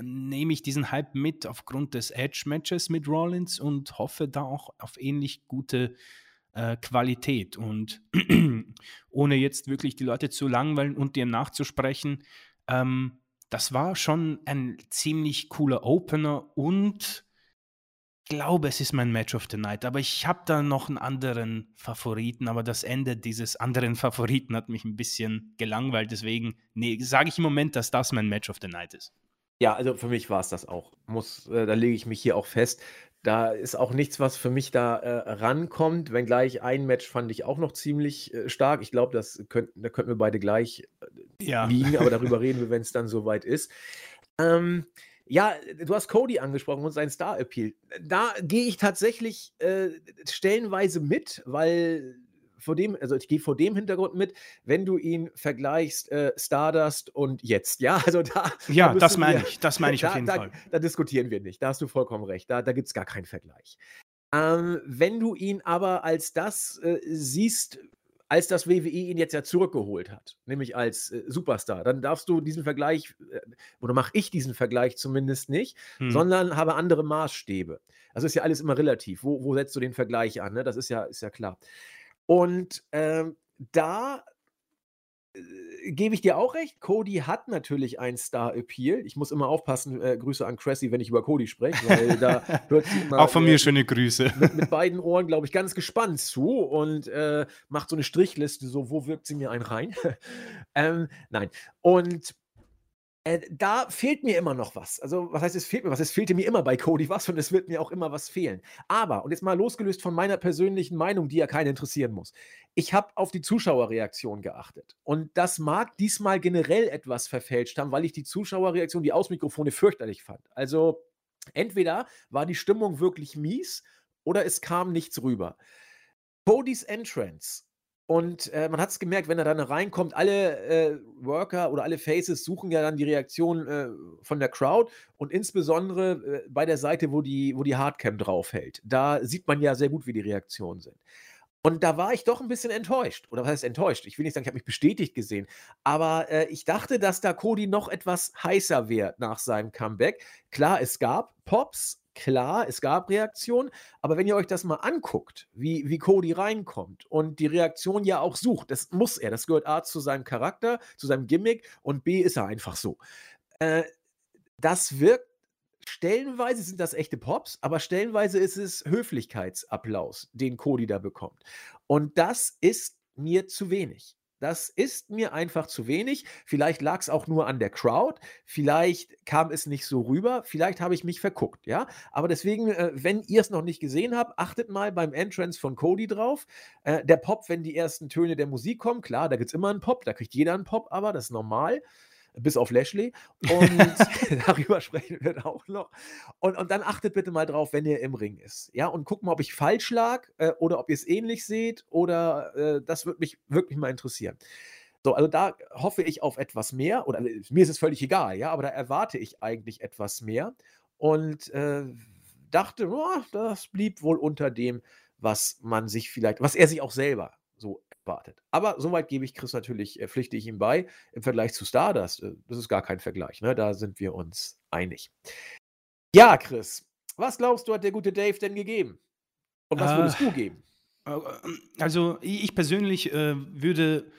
nehme ich diesen Hype mit aufgrund des Edge-Matches mit Rollins und hoffe da auch auf ähnlich gute äh, Qualität. Und ohne jetzt wirklich die Leute zu langweilen und dir nachzusprechen, ähm, das war schon ein ziemlich cooler Opener und glaube, es ist mein Match of the Night. Aber ich habe da noch einen anderen Favoriten, aber das Ende dieses anderen Favoriten hat mich ein bisschen gelangweilt. Deswegen nee, sage ich im Moment, dass das mein Match of the Night ist. Ja, also für mich war es das auch. Muss, äh, da lege ich mich hier auch fest. Da ist auch nichts, was für mich da äh, rankommt. Wenngleich ein Match fand ich auch noch ziemlich äh, stark. Ich glaube, das könnt, da könnten wir beide gleich äh, ja. liegen, aber darüber reden wir, wenn es dann soweit ist. Ähm, ja, du hast Cody angesprochen und seinen Star-Appeal. Da gehe ich tatsächlich äh, stellenweise mit, weil vor dem, also ich gehe vor dem Hintergrund mit, wenn du ihn vergleichst, äh, Stardust und jetzt, ja, also da. Ja, da das meine ich, das meine ich da, auf jeden da, Fall. Da, diskutieren wir nicht, da hast du vollkommen recht, da, da gibt es gar keinen Vergleich. Ähm, wenn du ihn aber als das äh, siehst, als das WWE ihn jetzt ja zurückgeholt hat, nämlich als äh, Superstar, dann darfst du diesen Vergleich, äh, oder mache ich diesen Vergleich zumindest nicht, hm. sondern habe andere Maßstäbe. Das ist ja alles immer relativ. Wo, wo setzt du den Vergleich an? Ne? Das ist ja, ist ja klar. Und ähm, da äh, gebe ich dir auch recht. Cody hat natürlich einen Star-Appeal. Ich muss immer aufpassen, äh, Grüße an Cressy, wenn ich über Cody spreche, weil da hört sie immer. Auch von äh, mir schöne Grüße. Mit, mit beiden Ohren, glaube ich, ganz gespannt zu und äh, macht so eine Strichliste, so, wo wirkt sie mir einen rein? ähm, nein. Und äh, da fehlt mir immer noch was. Also, was heißt, es fehlt mir was? Es fehlte mir immer bei Cody was und es wird mir auch immer was fehlen. Aber, und jetzt mal losgelöst von meiner persönlichen Meinung, die ja keinen interessieren muss. Ich habe auf die Zuschauerreaktion geachtet. Und das mag diesmal generell etwas verfälscht haben, weil ich die Zuschauerreaktion, die Ausmikrofone fürchterlich fand. Also, entweder war die Stimmung wirklich mies oder es kam nichts rüber. Codys Entrance und äh, man hat es gemerkt, wenn er dann reinkommt, alle äh, Worker oder alle Faces suchen ja dann die Reaktion äh, von der Crowd und insbesondere äh, bei der Seite, wo die, wo die Hardcam draufhält. Da sieht man ja sehr gut, wie die Reaktionen sind. Und da war ich doch ein bisschen enttäuscht. Oder was heißt enttäuscht? Ich will nicht sagen, ich habe mich bestätigt gesehen. Aber äh, ich dachte, dass da Cody noch etwas heißer wäre nach seinem Comeback. Klar, es gab Pops, klar, es gab Reaktionen, aber wenn ihr euch das mal anguckt, wie, wie Cody reinkommt und die Reaktion ja auch sucht, das muss er, das gehört A zu seinem Charakter, zu seinem Gimmick und B ist er einfach so. Äh, das wirkt, stellenweise sind das echte Pops, aber stellenweise ist es Höflichkeitsapplaus, den Cody da bekommt. Und das ist mir zu wenig. Das ist mir einfach zu wenig. Vielleicht lag es auch nur an der Crowd. Vielleicht kam es nicht so rüber. Vielleicht habe ich mich verguckt, ja. Aber deswegen, äh, wenn ihr es noch nicht gesehen habt, achtet mal beim Entrance von Cody drauf. Äh, der Pop, wenn die ersten Töne der Musik kommen, klar, da gibt es immer einen Pop, da kriegt jeder einen Pop, aber das ist normal bis auf Lashley. Und darüber sprechen wir auch noch. Und, und dann achtet bitte mal drauf, wenn ihr im Ring ist. Ja, und guckt mal, ob ich falsch lag äh, oder ob ihr es ähnlich seht oder äh, das würde mich wirklich mal interessieren. So, also da hoffe ich auf etwas mehr oder äh, mir ist es völlig egal, ja, aber da erwarte ich eigentlich etwas mehr und äh, dachte, oh, das blieb wohl unter dem, was man sich vielleicht, was er sich auch selber so wartet. Aber soweit gebe ich Chris natürlich, äh, pflichte ich ihm bei. Im Vergleich zu Stardust, äh, das ist gar kein Vergleich, ne? da sind wir uns einig. Ja, Chris, was glaubst du, hat der gute Dave denn gegeben? Und was würdest du geben? Äh, also ich persönlich äh, würde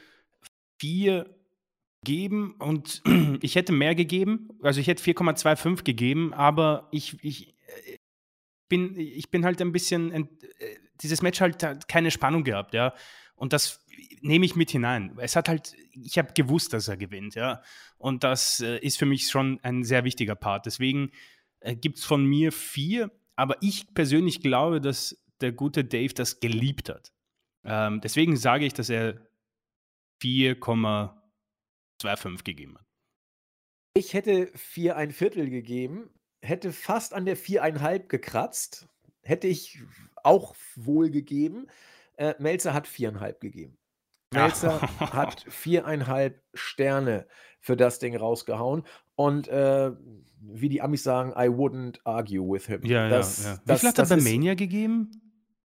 vier geben und ich hätte mehr gegeben. Also ich hätte 4,25 gegeben, aber ich, ich, äh, bin, ich bin halt ein bisschen, dieses Match halt hat keine Spannung gehabt, ja. Und das nehme ich mit hinein. Es hat halt, ich habe gewusst, dass er gewinnt, ja. Und das äh, ist für mich schon ein sehr wichtiger Part. Deswegen äh, gibt es von mir vier, aber ich persönlich glaube, dass der gute Dave das geliebt hat. Ähm, deswegen sage ich, dass er 4,25 gegeben hat. Ich hätte vier ein Viertel gegeben, hätte fast an der viereinhalb gekratzt, hätte ich auch wohl gegeben. Äh, Melzer hat viereinhalb gegeben. Melzer hat viereinhalb Sterne für das Ding rausgehauen. Und äh, wie die Amis sagen, I wouldn't argue with him. Ja, das, ja, ja. Wie viel hat er bei Mania gegeben?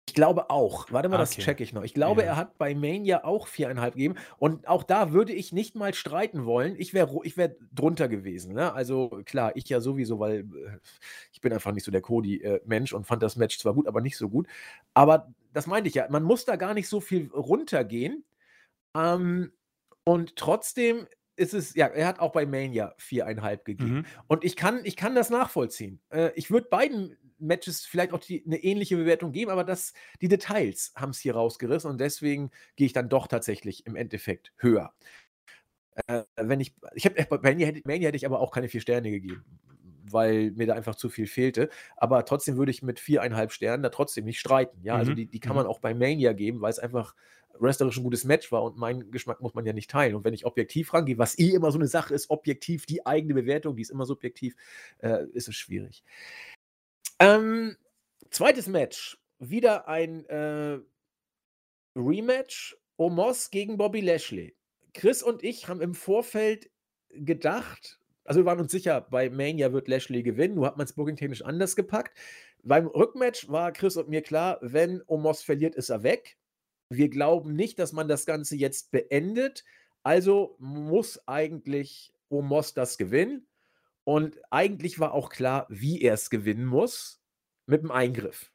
Ich glaube auch. Warte mal, okay. das checke ich noch. Ich glaube, ja. er hat bei Mania auch viereinhalb gegeben. Und auch da würde ich nicht mal streiten wollen. Ich wäre ich wär drunter gewesen. Ne? Also klar, ich ja sowieso, weil äh, ich bin einfach nicht so der Cody-Mensch und fand das Match zwar gut, aber nicht so gut. Aber das meinte ich ja. Man muss da gar nicht so viel runtergehen. Ähm, und trotzdem ist es, ja, er hat auch bei Mania viereinhalb gegeben. Mhm. Und ich kann, ich kann das nachvollziehen. Äh, ich würde beiden Matches vielleicht auch die, eine ähnliche Bewertung geben, aber das, die Details haben es hier rausgerissen und deswegen gehe ich dann doch tatsächlich im Endeffekt höher. Äh, wenn ich, ich habe bei Mania, Mania hätte ich aber auch keine vier Sterne gegeben, weil mir da einfach zu viel fehlte. Aber trotzdem würde ich mit viereinhalb Sternen da trotzdem nicht streiten. Ja, also mhm. also die, die kann mhm. man auch bei Mania geben, weil es einfach wrestlerisch ein gutes Match war und meinen Geschmack muss man ja nicht teilen. Und wenn ich objektiv rangehe, was eh immer so eine Sache ist, objektiv, die eigene Bewertung, die ist immer subjektiv, äh, ist es schwierig. Ähm, zweites Match. Wieder ein äh, Rematch. Omos gegen Bobby Lashley. Chris und ich haben im Vorfeld gedacht, also wir waren uns sicher, bei Mania wird Lashley gewinnen, nur hat man es booking-technisch anders gepackt. Beim Rückmatch war Chris und mir klar, wenn Omos verliert, ist er weg. Wir glauben nicht, dass man das Ganze jetzt beendet. Also muss eigentlich Omos das gewinnen. Und eigentlich war auch klar, wie er es gewinnen muss, mit dem Eingriff.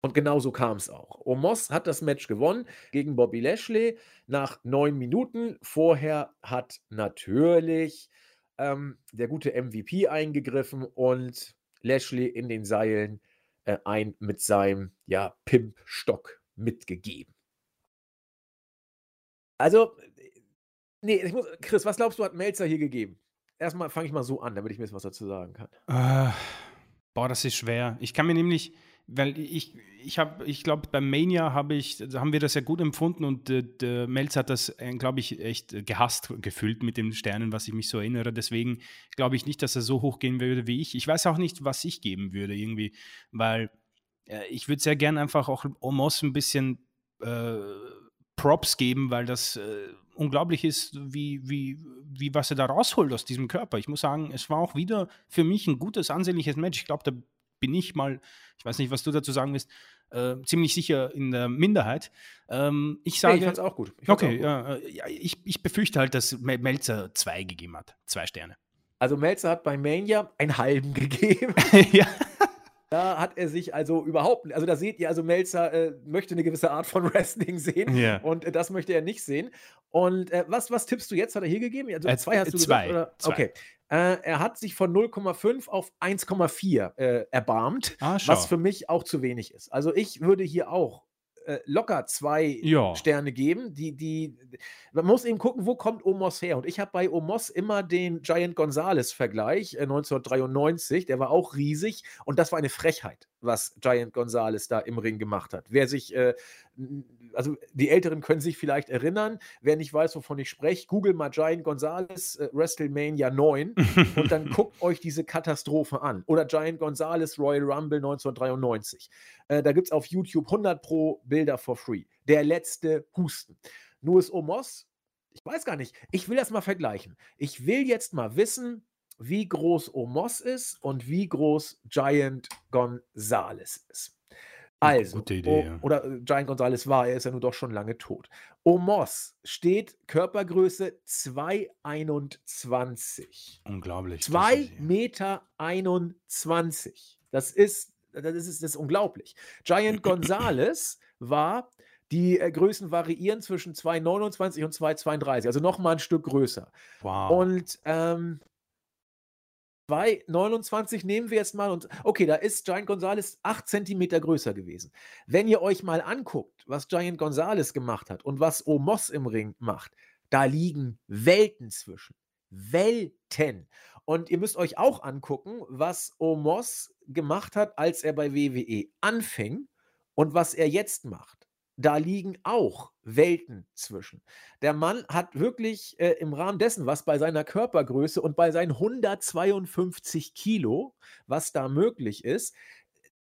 Und genau so kam es auch. Omos hat das Match gewonnen gegen Bobby Lashley nach neun Minuten. Vorher hat natürlich ähm, der gute MVP eingegriffen und Lashley in den Seilen äh, ein mit seinem ja, Pimp-Stock mitgegeben. Also, nee, muss, Chris, was glaubst du, hat Melzer hier gegeben? Erstmal fange ich mal so an, damit ich mir was dazu sagen kann. Äh, boah, das ist schwer. Ich kann mir nämlich, weil ich, ich habe, ich glaube, beim Mania habe ich, haben wir das ja gut empfunden und äh, Melz hat das, äh, glaube ich, echt gehasst gefühlt mit den Sternen, was ich mich so erinnere. Deswegen glaube ich nicht, dass er so hoch gehen würde wie ich. Ich weiß auch nicht, was ich geben würde irgendwie, weil äh, ich würde sehr gerne einfach auch Omos ein bisschen äh, Props geben, weil das äh, unglaublich ist, wie, wie, wie was er da rausholt aus diesem Körper. Ich muss sagen, es war auch wieder für mich ein gutes, ansehnliches Match. Ich glaube, da bin ich mal, ich weiß nicht, was du dazu sagen willst, äh, ziemlich sicher in der Minderheit. Ähm, ich sage. Nee, ich fand's auch gut. Ich okay, auch gut. Ja, ich, ich befürchte halt, dass Melzer zwei gegeben hat. Zwei Sterne. Also Melzer hat bei Mania einen halben gegeben. ja. Da hat er sich also überhaupt, also da seht ihr, also Melzer äh, möchte eine gewisse Art von Wrestling sehen ja. und äh, das möchte er nicht sehen. Und äh, was, was tippst du jetzt? Hat er hier gegeben? Also äh, zwei hast du zwei, gesagt? Zwei. Okay. Äh, er hat sich von 0,5 auf 1,4 äh, erbarmt, ah, was für mich auch zu wenig ist. Also ich würde hier auch äh, locker zwei ja. Sterne geben. Die, die, man muss eben gucken, wo kommt Omos her. Und ich habe bei Omos immer den Giant Gonzalez-Vergleich äh, 1993. Der war auch riesig und das war eine Frechheit, was Giant Gonzalez da im Ring gemacht hat. Wer sich äh, also die Älteren können sich vielleicht erinnern, wer nicht weiß, wovon ich spreche, google mal Giant Gonzalez äh, WrestleMania 9 und dann guckt euch diese Katastrophe an. Oder Giant Gonzalez Royal Rumble 1993. Äh, da gibt es auf YouTube 100 pro Bilder for free. Der letzte Husten. Nur ist Omos, ich weiß gar nicht, ich will das mal vergleichen. Ich will jetzt mal wissen, wie groß Omos ist und wie groß Giant Gonzalez ist. Also, Gute Idee, ja. oder äh, Giant Gonzalez war, er ist ja nun doch schon lange tot. Omos steht Körpergröße 2,21. Unglaublich. 2 Meter 21. Das ist, das ist, das ist unglaublich. Giant Gonzalez war, die äh, Größen variieren zwischen 2,29 und 2,32, also nochmal ein Stück größer. Wow. Und ähm, 2,29 nehmen wir jetzt mal und okay, da ist Giant Gonzalez 8 Zentimeter größer gewesen. Wenn ihr euch mal anguckt, was Giant Gonzalez gemacht hat und was Omos im Ring macht, da liegen Welten zwischen. Welten. Und ihr müsst euch auch angucken, was Omos gemacht hat, als er bei WWE anfing und was er jetzt macht da liegen auch Welten zwischen. Der Mann hat wirklich äh, im Rahmen dessen, was bei seiner Körpergröße und bei seinen 152 Kilo, was da möglich ist,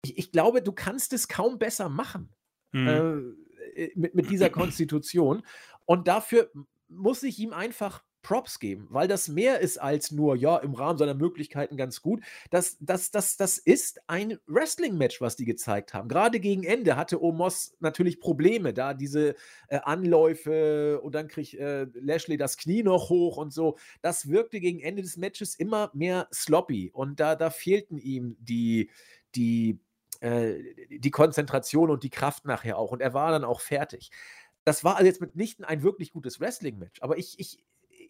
ich, ich glaube, du kannst es kaum besser machen Mhm. äh, mit, mit dieser Konstitution. Und dafür muss ich ihm einfach Props geben, weil das mehr ist als nur, ja, im Rahmen seiner Möglichkeiten ganz gut. Das, das, das, das ist ein Wrestling-Match, was die gezeigt haben. Gerade gegen Ende hatte Omos natürlich Probleme, da diese äh, Anläufe und dann kriegt äh, Lashley das Knie noch hoch und so. Das wirkte gegen Ende des Matches immer mehr sloppy und da, da fehlten ihm die, die, äh, die Konzentration und die Kraft nachher auch und er war dann auch fertig. Das war also jetzt mitnichten ein wirklich gutes Wrestling-Match, aber ich, ich,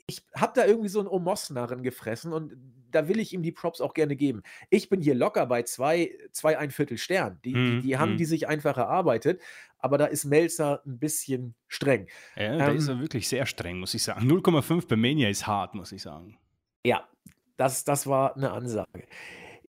ich habe da irgendwie so einen Omos-Narren gefressen und da will ich ihm die Props auch gerne geben. Ich bin hier locker bei zwei, zwei ein Viertel Stern. Die, Mhm, die, die haben mhm. die sich einfach erarbeitet, aber da ist Melzer ein bisschen streng. Ja, da ist Ähm, er wirklich sehr streng, muss ich sagen. 0,5 bei Mania ist hart, muss ich sagen. Ja, das, das war eine Ansage.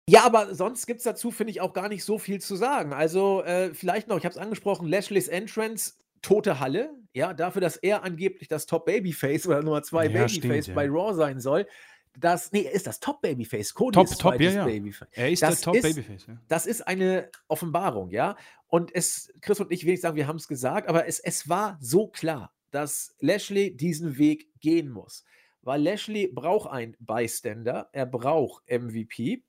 Ja, aber sonst gibt es dazu, finde ich, auch gar nicht so viel zu sagen. Also, äh, vielleicht noch, ich habe es angesprochen, Lashleys Entrance, tote Halle. Ja, dafür, dass er angeblich das Top-Babyface oder Nummer 2 Ja, Babyface stimmt, bei Raw sein soll. Das, nee, er ist das Top-Babyface. Cody Top, ist top, ja, ja. Babyface. Er ist Das der Top ist- Babyface. Ja. Das ist eine Offenbarung, ja. Und es, Chris und ich will nicht sagen, wir haben es gesagt, aber es, es war so klar, dass Lashley diesen Weg gehen muss. weil Lashley braucht einen Bystander, er braucht MVP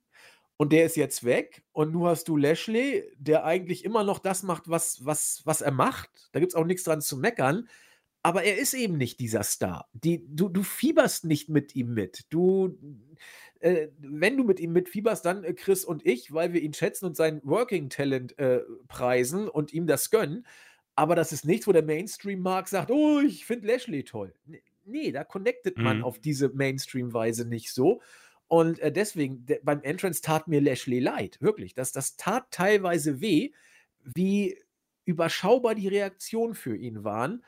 und der ist jetzt weg und nun hast du Lashley, der eigentlich immer noch das macht, was, was, was er macht. Da gibt es auch nichts dran zu meckern. Aber er ist eben nicht dieser Star. Die, du, du fieberst nicht mit ihm mit. Du, äh, wenn du mit ihm mitfieberst, dann äh, Chris und ich, weil wir ihn schätzen und sein Working Talent äh, preisen und ihm das gönnen. Aber das ist nichts, wo der Mainstream-Markt sagt, oh, ich finde Lashley toll. Nee, da connectet man Mhm. auf diese Mainstream-Weise nicht so. Und äh, deswegen, beim Entrance tat mir Lashley leid, wirklich. Das, das tat teilweise weh, wie überschaubar die Reaktionen für ihn waren.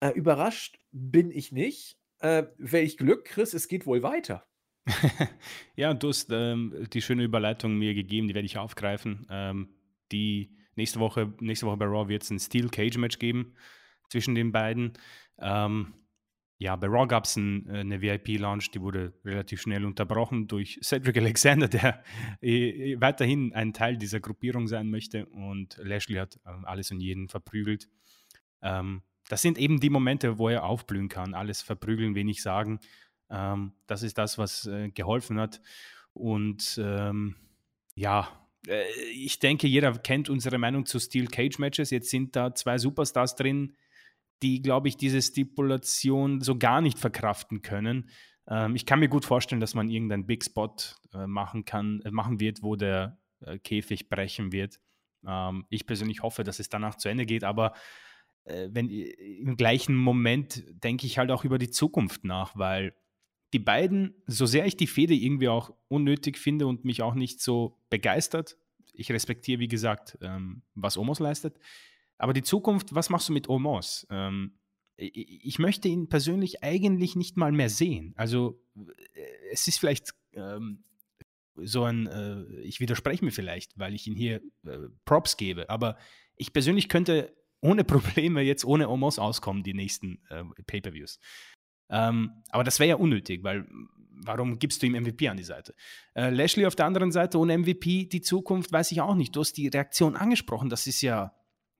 Äh, überrascht bin ich nicht. Äh, welch Glück, Chris, es geht wohl weiter. ja, du hast ähm, die schöne Überleitung mir gegeben, die werde ich aufgreifen. Ähm, die nächste Woche, nächste Woche bei Raw wird es ein Steel Cage Match geben zwischen den beiden. Ähm, ja, bei Raw gab es ein, äh, eine VIP-Lounge, die wurde relativ schnell unterbrochen durch Cedric Alexander, der äh, weiterhin ein Teil dieser Gruppierung sein möchte. Und Lashley hat ähm, alles und jeden verprügelt. Ähm, das sind eben die Momente, wo er aufblühen kann. Alles verprügeln, wenig sagen. Ähm, das ist das, was äh, geholfen hat. Und ähm, ja, äh, ich denke, jeder kennt unsere Meinung zu Steel Cage Matches. Jetzt sind da zwei Superstars drin, die, glaube ich, diese Stipulation so gar nicht verkraften können. Ähm, ich kann mir gut vorstellen, dass man irgendeinen Big Spot äh, machen kann, äh, machen wird, wo der äh, Käfig brechen wird. Ähm, ich persönlich hoffe, dass es danach zu Ende geht, aber äh, wenn im gleichen Moment denke ich halt auch über die Zukunft nach, weil die beiden, so sehr ich die Fehde irgendwie auch unnötig finde und mich auch nicht so begeistert, ich respektiere, wie gesagt, ähm, was Omos leistet, aber die Zukunft, was machst du mit Omos? Ähm, ich, möchte ihn persönlich eigentlich nicht mal mehr sehen. Also äh, es ist vielleicht ähm, so ein, äh, ich widerspreche mir vielleicht, weil ich ihn hier äh, Props gebe, aber ich persönlich könnte ohne Probleme jetzt ohne Omos auskommen, die nächsten äh, Pay-Per-Views. Ähm, aber das wäre ja unnötig, weil warum gibst du ihm MVP an die Seite? Äh, Lashley auf der anderen Seite ohne MVP, die Zukunft, weiß ich auch nicht. Du hast die Reaktion angesprochen, das ist ja,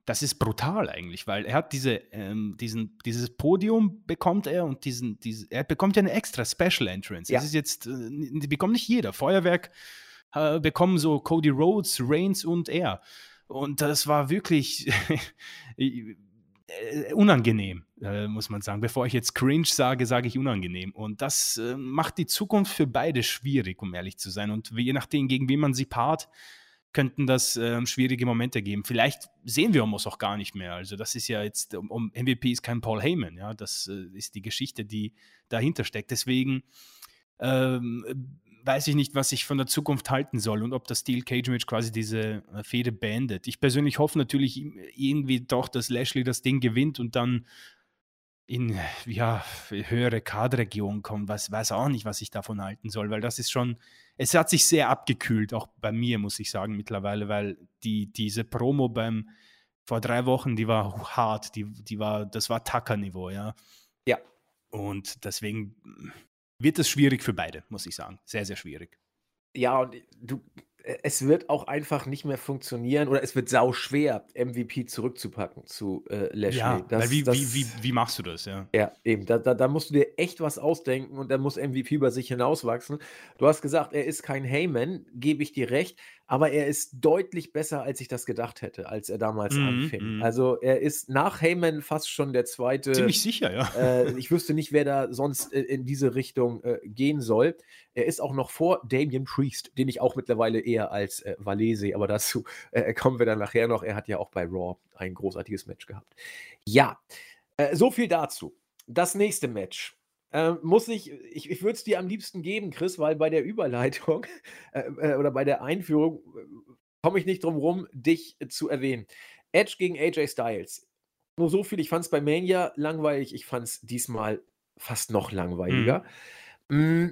das ist brutal eigentlich, weil er hat diese, ähm, diesen, dieses Podium bekommt er und diesen, diese, er bekommt ja eine extra Special Entrance. Ja. Das ist jetzt, äh, die bekommt nicht jeder. Feuerwerk äh, bekommen so Cody Rhodes, Reigns und er. Und das war wirklich äh, unangenehm, äh, muss man sagen. Bevor ich jetzt cringe sage, sage ich unangenehm. Und das äh, macht die Zukunft für beide schwierig, um ehrlich zu sein. Und je nachdem, gegen wen man sie paart, könnten das äh, schwierige Momente geben. Vielleicht sehen wir Omos auch gar nicht mehr. Also das ist ja jetzt, um, um MVP ist kein Paul Heyman, ja. Das äh, ist die Geschichte, die dahinter steckt. Deswegen ähm, weiß ich nicht, was ich von der Zukunft halten soll und ob das Steel Cage Match quasi diese äh, Fehde beendet. Ich persönlich hoffe natürlich irgendwie doch, dass Lashley das Ding gewinnt und dann in ja, höhere Kaderregionen kommt. Was weiß auch nicht, was ich davon halten soll, weil das ist schon, es hat sich sehr abgekühlt, auch bei mir, muss ich sagen, mittlerweile, weil die, diese Promo beim vor drei Wochen, die war hart, die, die war, das war Tacker-Niveau, ja. Ja. Und deswegen wird es schwierig für beide, muss ich sagen. Sehr, sehr schwierig. Ja, und du, es wird auch einfach nicht mehr funktionieren oder es wird sau schwer, MVP zurückzupacken zu äh, Lashley. Ja, Das- wie, das- wie, wie, wie machst du das, ja? Ja, eben. Da, da, da musst du dir echt was ausdenken und da muss MVP über sich hinauswachsen. Du hast gesagt, er ist kein Heyman, gebe ich dir recht, aber er ist deutlich besser, als ich das gedacht hätte, als er damals Mhm, anfing. mhm. Also er ist nach Heyman fast schon der zweite. Ziemlich sicher, ja. äh, ich wüsste nicht, wer da sonst äh, in diese Richtung äh, gehen soll. Er ist auch noch vor Damien Priest, den ich auch mittlerweile eher als äh, Valet sehe, aber dazu äh, kommen wir dann nachher noch. Er hat ja auch bei Raw ein großartiges Match gehabt. Ja, äh, so viel dazu. Das nächste Match. Äh, muss ich, ich, ich würde es dir am liebsten geben, Chris, weil bei der Überleitung äh, äh, oder bei der Einführung äh, komme ich nicht drum rum, dich zu erwähnen. Edge gegen AJ Styles. Nur so viel, ich fand es bei Mania langweilig, ich fand es diesmal fast noch langweiliger. Mm,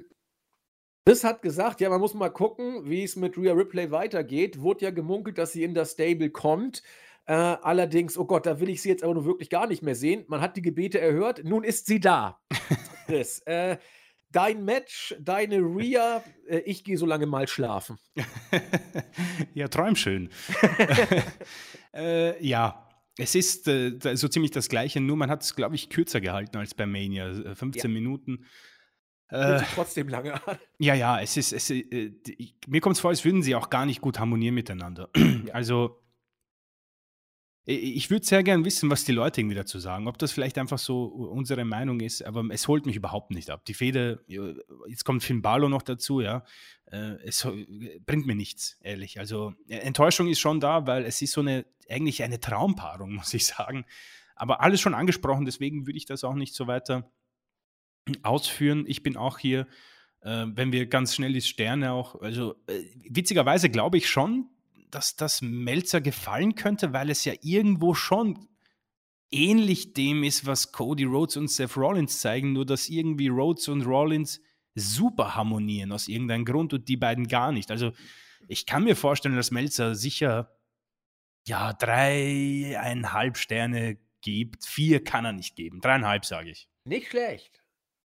Chris hat gesagt, ja, man muss mal gucken, wie es mit Rhea Ripley weitergeht. Wurde ja gemunkelt, dass sie in das Stable kommt. Äh, allerdings, oh Gott, da will ich sie jetzt aber nur wirklich gar nicht mehr sehen. Man hat die Gebete erhört, nun ist sie da. Chris, äh, dein Match, deine Rhea, äh, ich gehe so lange mal schlafen. ja, träum schön. äh, ja, es ist äh, so ziemlich das Gleiche, nur man hat es, glaube ich, kürzer gehalten als bei Mania. Äh, 15 Minuten. Äh, trotzdem lange an. Ja, ja, es ist, es, äh, mir kommt es vor, als würden sie auch gar nicht gut harmonieren miteinander. Ja. Also, ich würde sehr gern wissen, was die Leute irgendwie dazu sagen. Ob das vielleicht einfach so unsere Meinung ist, aber es holt mich überhaupt nicht ab. Die Fehde, jetzt kommt Finn Balor noch dazu, ja. Äh, es bringt mir nichts, ehrlich. Also Enttäuschung ist schon da, weil es ist so eine, eigentlich eine Traumpaarung, muss ich sagen. Aber alles schon angesprochen, deswegen würde ich das auch nicht so weiter ausführen. Ich bin auch hier, äh, wenn wir ganz schnell die Sterne auch, also äh, witzigerweise glaube ich schon, dass das Melzer gefallen könnte, weil es ja irgendwo schon ähnlich dem ist, was Cody Rhodes und Seth Rollins zeigen, nur dass irgendwie Rhodes und Rollins super harmonieren aus irgendeinem Grund und die beiden gar nicht. Also ich kann mir vorstellen, dass Melzer sicher ja dreieinhalb Sterne gibt. Vier kann er nicht geben. Dreieinhalb, sage ich. Nicht schlecht.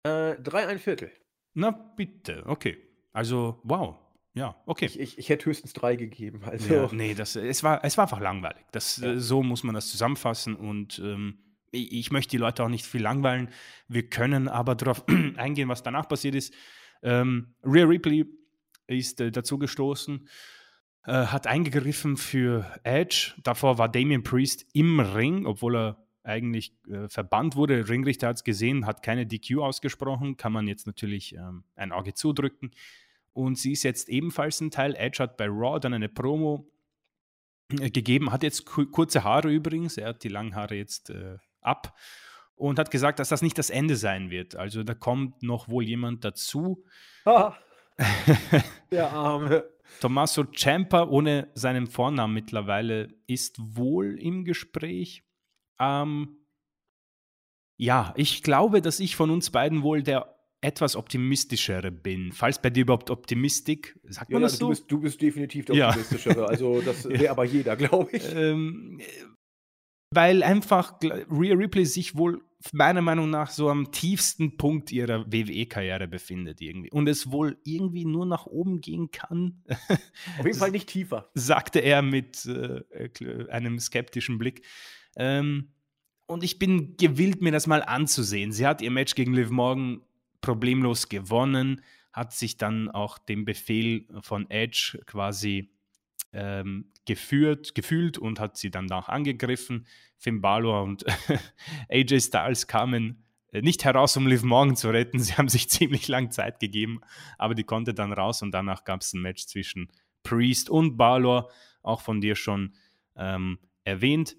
Äh, drei, ein Viertel. Na bitte, okay. Also, wow. Ja, okay. Ich, ich, ich, hätte höchstens drei gegeben. Also. Ja, nee, das, es, war, es war einfach langweilig. Das, ja. So muss man das zusammenfassen. Und ähm, ich, ich, möchte die Leute auch nicht viel langweilen. Wir können aber darauf eingehen, was danach passiert ist. Ähm, Rhea Ripley ist äh, dazu gestoßen, äh, hat eingegriffen für Edge. Davor war Damien Priest im Ring, obwohl er eigentlich äh, verbannt wurde. Der Ringrichter hat es gesehen, hat keine DQ ausgesprochen. Kann man jetzt natürlich ähm, ein Auge zudrücken und sie ist jetzt ebenfalls ein Teil. Edge hat bei Raw dann eine Promo äh, gegeben, hat jetzt kurze Haare übrigens, er hat die langen Haare jetzt äh, ab und hat gesagt, dass das nicht das Ende sein wird. Also da kommt noch wohl jemand dazu. Ah, der Arme. Tommaso Ciampa ohne seinen Vornamen mittlerweile ist wohl im Gespräch. Ähm, ja, ich glaube, dass ich von uns beiden wohl der etwas optimistischere bin. Falls bei dir überhaupt Optimistik, sagt man ja, das so? Du bist, du bist definitiv der optimistischere. Ja. Also das wäre aber jeder, glaube ich. Ähm, weil einfach Rhea Ripley sich wohl meiner Meinung nach so am tiefsten Punkt ihrer WWE-Karriere befindet irgendwie und es wohl irgendwie nur nach oben gehen kann. Auf jeden Fall nicht tiefer. Sagte er mit äh, einem skeptischen Blick. Ähm, und ich bin gewillt, mir das mal anzusehen. Sie hat ihr Match gegen Liv Morgan problemlos gewonnen, hat sich dann auch dem Befehl von Edge quasi ähm, geführt, gefühlt und hat sie dann auch angegriffen. Finn Balor und AJ Styles kamen äh, nicht heraus, um Liv Morgan zu retten. Sie haben sich ziemlich lang Zeit gegeben, aber die konnte dann raus und danach gab es ein Match zwischen Priest und Balor, auch von dir schon ähm, erwähnt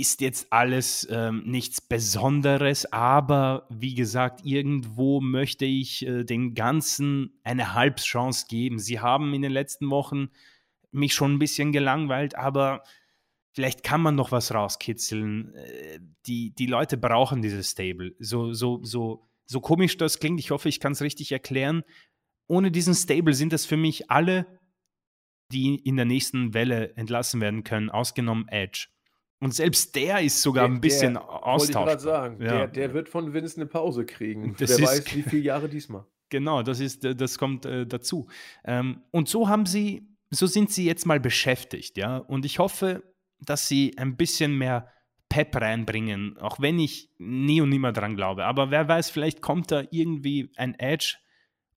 ist jetzt alles ähm, nichts Besonderes, aber wie gesagt, irgendwo möchte ich äh, den Ganzen eine Halbchance geben. Sie haben in den letzten Wochen mich schon ein bisschen gelangweilt, aber vielleicht kann man noch was rauskitzeln. Äh, die, die Leute brauchen dieses Stable. So, so, so, so komisch das klingt, ich hoffe, ich kann es richtig erklären. Ohne diesen Stable sind das für mich alle, die in der nächsten Welle entlassen werden können, ausgenommen Edge. Und selbst der ist sogar der, ein bisschen austauschbar. Wollte ich sagen, ja. der, der, wird von Vince eine Pause kriegen. Das Wer weiß, wie viele Jahre diesmal. Genau, das, ist, das kommt äh, dazu. Ähm, und so haben sie, so sind sie jetzt mal beschäftigt, ja. Und ich hoffe, dass sie ein bisschen mehr Pep reinbringen, auch wenn ich nie und nimmer dran glaube. Aber wer weiß, vielleicht kommt da irgendwie ein Edge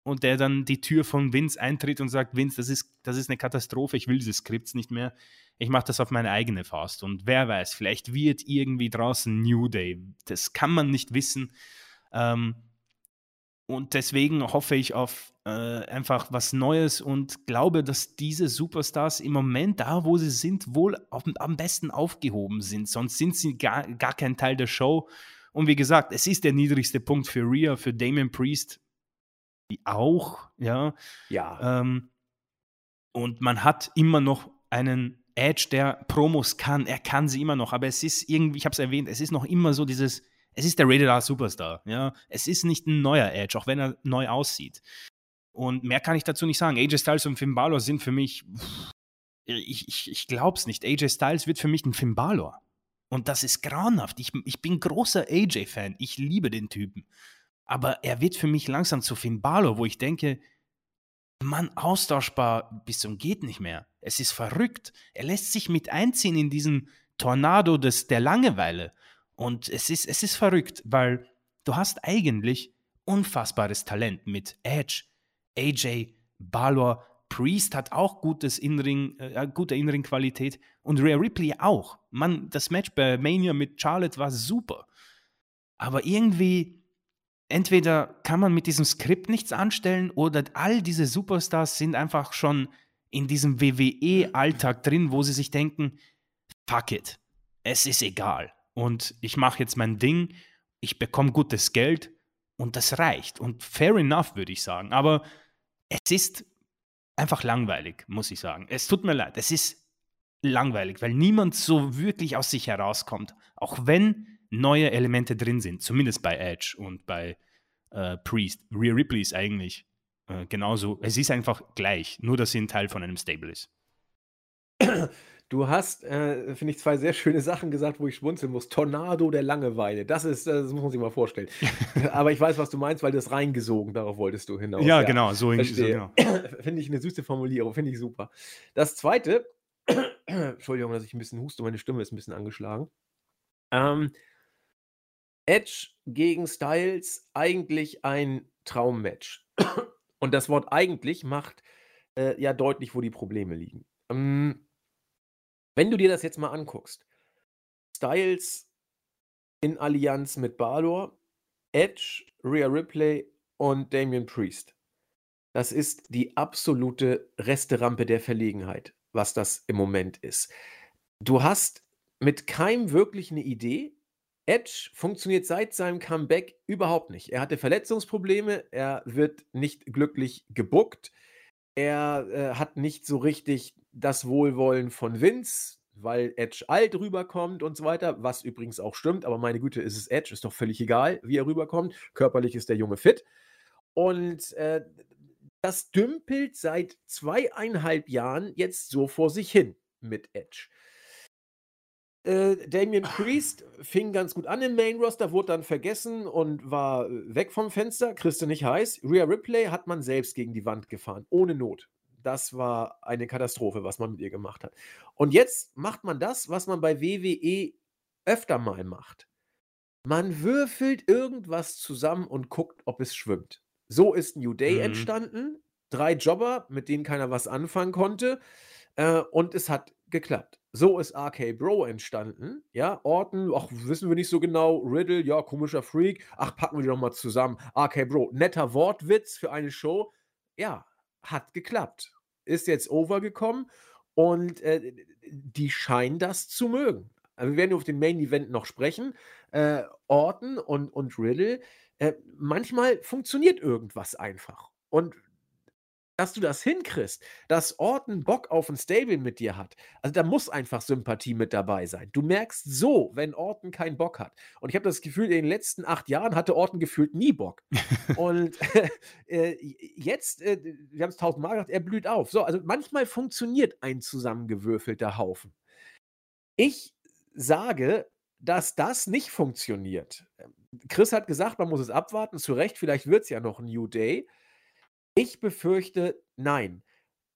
und der dann die Tür von Vince eintritt und sagt, Vince, das ist, das ist eine Katastrophe, ich will diese Skripts nicht mehr ich mache das auf meine eigene Faust. Und wer weiß, vielleicht wird irgendwie draußen New Day. Das kann man nicht wissen. Ähm, und deswegen hoffe ich auf äh, einfach was Neues und glaube, dass diese Superstars im Moment da, wo sie sind, wohl auf, am besten aufgehoben sind. Sonst sind sie gar, gar kein Teil der Show. Und wie gesagt, es ist der niedrigste Punkt für Rhea, für Damien Priest auch, ja. Ja. Ähm, und man hat immer noch einen Edge, der Promos kann, er kann sie immer noch, aber es ist irgendwie, ich habe es erwähnt, es ist noch immer so dieses, es ist der Rated R Superstar, ja. Es ist nicht ein neuer Edge, auch wenn er neu aussieht. Und mehr kann ich dazu nicht sagen. AJ Styles und Finn Balor sind für mich, ich, ich, ich glaub's nicht. AJ Styles wird für mich ein Finn Balor. Und das ist grauenhaft. Ich, ich bin großer AJ-Fan. Ich liebe den Typen. Aber er wird für mich langsam zu Finn Balor, wo ich denke, Mann, austauschbar bis zum geht nicht mehr. Es ist verrückt. Er lässt sich mit einziehen in diesen Tornado des, der Langeweile. Und es ist, es ist verrückt, weil du hast eigentlich unfassbares Talent mit Edge, AJ, Balor, Priest hat auch gutes Innering, äh, gute Innering-Qualität und Rhea Ripley auch. Mann, das Match bei Mania mit Charlotte war super. Aber irgendwie, entweder kann man mit diesem Skript nichts anstellen oder all diese Superstars sind einfach schon in diesem WWE-Alltag drin, wo sie sich denken, fuck it, es ist egal. Und ich mache jetzt mein Ding, ich bekomme gutes Geld und das reicht. Und fair enough, würde ich sagen. Aber es ist einfach langweilig, muss ich sagen. Es tut mir leid, es ist langweilig, weil niemand so wirklich aus sich herauskommt, auch wenn neue Elemente drin sind, zumindest bei Edge und bei äh, Priest. Rhea Ripley ist eigentlich äh, genauso, es ist einfach gleich, nur dass sie ein Teil von einem Stable ist. Du hast, äh, finde ich, zwei sehr schöne Sachen gesagt, wo ich schmunzeln muss. Tornado der Langeweile. Das ist, das muss man sich mal vorstellen. Aber ich weiß, was du meinst, weil du es reingesogen, darauf wolltest du hinaus. Ja, ja genau, so, in, so genau. Finde ich eine süße Formulierung, finde ich super. Das zweite, Entschuldigung, dass ich ein bisschen huste, meine Stimme ist ein bisschen angeschlagen. Ähm, Edge gegen Styles, eigentlich ein Traummatch. Und das Wort eigentlich macht äh, ja deutlich, wo die Probleme liegen. Ähm, wenn du dir das jetzt mal anguckst, Styles in Allianz mit Balor, Edge, Rhea Ripley und Damian Priest. Das ist die absolute Resterampe der Verlegenheit, was das im Moment ist. Du hast mit keinem wirklich eine Idee. Edge funktioniert seit seinem Comeback überhaupt nicht. Er hatte Verletzungsprobleme, er wird nicht glücklich gebuckt, er äh, hat nicht so richtig das Wohlwollen von Vince, weil Edge alt rüberkommt und so weiter, was übrigens auch stimmt, aber meine Güte, ist es Edge, ist doch völlig egal, wie er rüberkommt. Körperlich ist der Junge fit. Und äh, das dümpelt seit zweieinhalb Jahren jetzt so vor sich hin mit Edge. Äh, Damien Priest fing ganz gut an im Main Roster, wurde dann vergessen und war äh, weg vom Fenster, kriegste nicht heiß. Rhea Ripley hat man selbst gegen die Wand gefahren, ohne Not das war eine Katastrophe, was man mit ihr gemacht hat. Und jetzt macht man das, was man bei WWE öfter mal macht. Man würfelt irgendwas zusammen und guckt, ob es schwimmt. So ist New Day mhm. entstanden. Drei Jobber, mit denen keiner was anfangen konnte. Äh, und es hat geklappt. So ist RK Bro entstanden. Ja, Orton, ach, wissen wir nicht so genau. Riddle, ja, komischer Freak. Ach, packen wir die doch mal zusammen. RK Bro, netter Wortwitz für eine Show. Ja, hat geklappt. Ist jetzt overgekommen und äh, die scheinen das zu mögen. Also wir werden auf den Main Event noch sprechen. Äh, Orton und, und Riddle, äh, manchmal funktioniert irgendwas einfach. Und dass du das hinkriegst, dass Orton Bock auf ein Stable mit dir hat. Also da muss einfach Sympathie mit dabei sein. Du merkst so, wenn Orton keinen Bock hat. Und ich habe das Gefühl, in den letzten acht Jahren hatte Orton gefühlt nie Bock. Und äh, jetzt, äh, wir haben es tausendmal gesagt, er blüht auf. So, also manchmal funktioniert ein zusammengewürfelter Haufen. Ich sage, dass das nicht funktioniert. Chris hat gesagt, man muss es abwarten. Zu Recht, vielleicht wird es ja noch ein New Day. Ich befürchte, nein.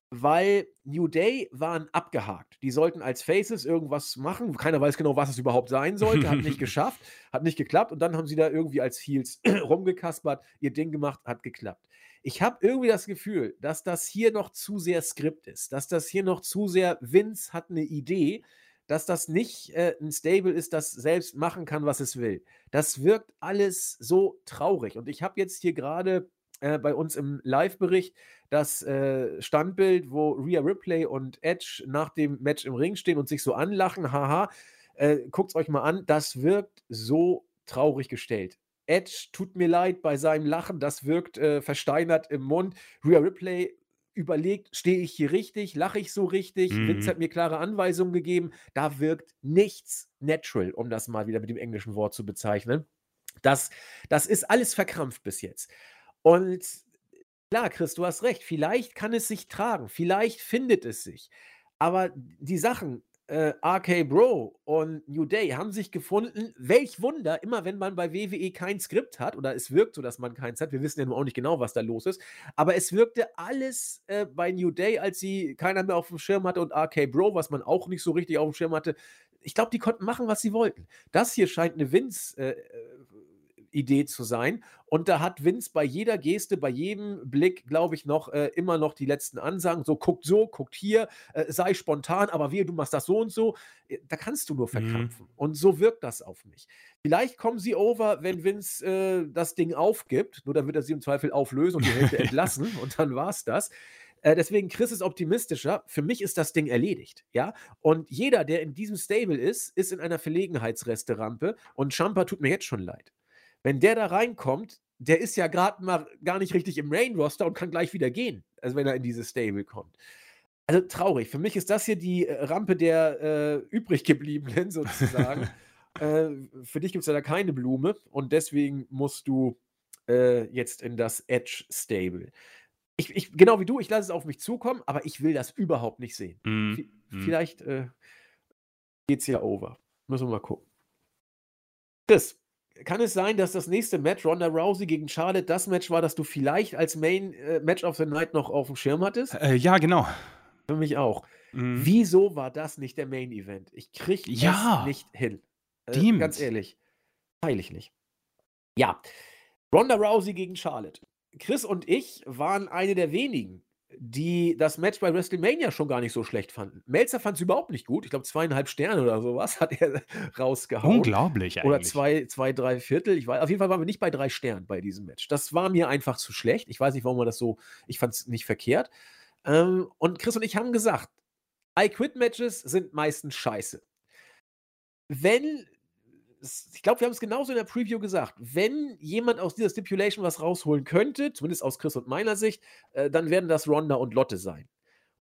Weil New Day waren abgehakt. Die sollten als Faces irgendwas machen. Keiner weiß genau, was es überhaupt sein sollte. Hat nicht geschafft, hat nicht geklappt. Und dann haben sie da irgendwie als Heels rumgekaspert, ihr Ding gemacht, hat geklappt. Ich habe irgendwie das Gefühl, dass das hier noch zu sehr Skript ist. Dass das hier noch zu sehr Vince hat eine Idee. Dass das nicht äh, ein Stable ist, das selbst machen kann, was es will. Das wirkt alles so traurig. Und ich habe jetzt hier gerade äh, bei uns im Live-Bericht das äh, Standbild, wo Rhea Ripley und Edge nach dem Match im Ring stehen und sich so anlachen. Haha, äh, guckt es euch mal an. Das wirkt so traurig gestellt. Edge tut mir leid bei seinem Lachen, das wirkt äh, versteinert im Mund. Rhea Ripley überlegt, stehe ich hier richtig, lache ich so richtig? Mhm. Vince hat mir klare Anweisungen gegeben. Da wirkt nichts natural, um das mal wieder mit dem englischen Wort zu bezeichnen. Das, das ist alles verkrampft bis jetzt. Und klar, Chris, du hast recht. Vielleicht kann es sich tragen. Vielleicht findet es sich. Aber die Sachen, äh, RK Bro und New Day haben sich gefunden. Welch Wunder, immer wenn man bei WWE kein Skript hat, oder es wirkt so, dass man keins hat. Wir wissen ja nun auch nicht genau, was da los ist. Aber es wirkte alles äh, bei New Day, als sie keiner mehr auf dem Schirm hatte und RK Bro, was man auch nicht so richtig auf dem Schirm hatte. Ich glaube, die konnten machen, was sie wollten. Das hier scheint eine Vince. Äh, Idee zu sein. Und da hat Vince bei jeder Geste, bei jedem Blick, glaube ich, noch äh, immer noch die letzten Ansagen. So, guckt so, guckt hier, äh, sei spontan, aber wehe, du machst das so und so. Äh, da kannst du nur Mhm. verkrampfen. Und so wirkt das auf mich. Vielleicht kommen sie over, wenn Vince äh, das Ding aufgibt. Nur dann wird er sie im Zweifel auflösen und die Hälfte entlassen. Und dann war es das. Äh, deswegen, Chris ist optimistischer. Für mich ist das Ding erledigt. Ja. Und jeder, der in diesem Stable ist, ist in einer Verlegenheitsresterampe. Und Champa tut mir jetzt schon leid. Wenn der da reinkommt, der ist ja gerade mal gar nicht richtig im Main-Roster und kann gleich wieder gehen, also wenn er in dieses Stable kommt. Also traurig. Für mich ist das hier die äh, Rampe der äh, übrig gebliebenen sozusagen. äh, für dich gibt es ja da keine Blume und deswegen musst du äh, jetzt in das Edge Stable. Ich, ich, genau wie du, ich lasse es auf mich zukommen, aber ich will das überhaupt nicht sehen. Mhm. Vielleicht äh, geht es ja over. Müssen wir mal gucken. Chris, kann es sein, dass das nächste Match Ronda Rousey gegen Charlotte das Match war, das du vielleicht als Main äh, Match of the Night noch auf dem Schirm hattest? Äh, ja, genau. Für mich auch. Mhm. Wieso war das nicht der Main Event? Ich krieg Ja. es nicht hin. Stimmt. ganz ehrlich. Heilig nicht. Ja. Ronda Rousey gegen Charlotte. Chris und ich waren eine der wenigen, die das Match bei WrestleMania schon gar nicht so schlecht fanden. Melzer fand es überhaupt nicht gut. Ich glaube, zweieinhalb Sterne oder sowas hat er rausgehauen. Unglaublich eigentlich. Oder zwei, zwei, drei Viertel. Ich weiß, auf jeden Fall waren wir nicht bei drei Sternen bei diesem Match. Das war mir einfach zu schlecht. Ich weiß nicht, warum man das so. Ich fand es nicht verkehrt. Ähm, und Chris und ich haben gesagt, I Quit Matches sind meistens scheiße. Wenn, ich glaube, wir haben es genauso in der Preview gesagt, wenn jemand aus dieser Stipulation was rausholen könnte, zumindest aus Chris und meiner Sicht, äh, dann werden das Ronda und Lotte sein.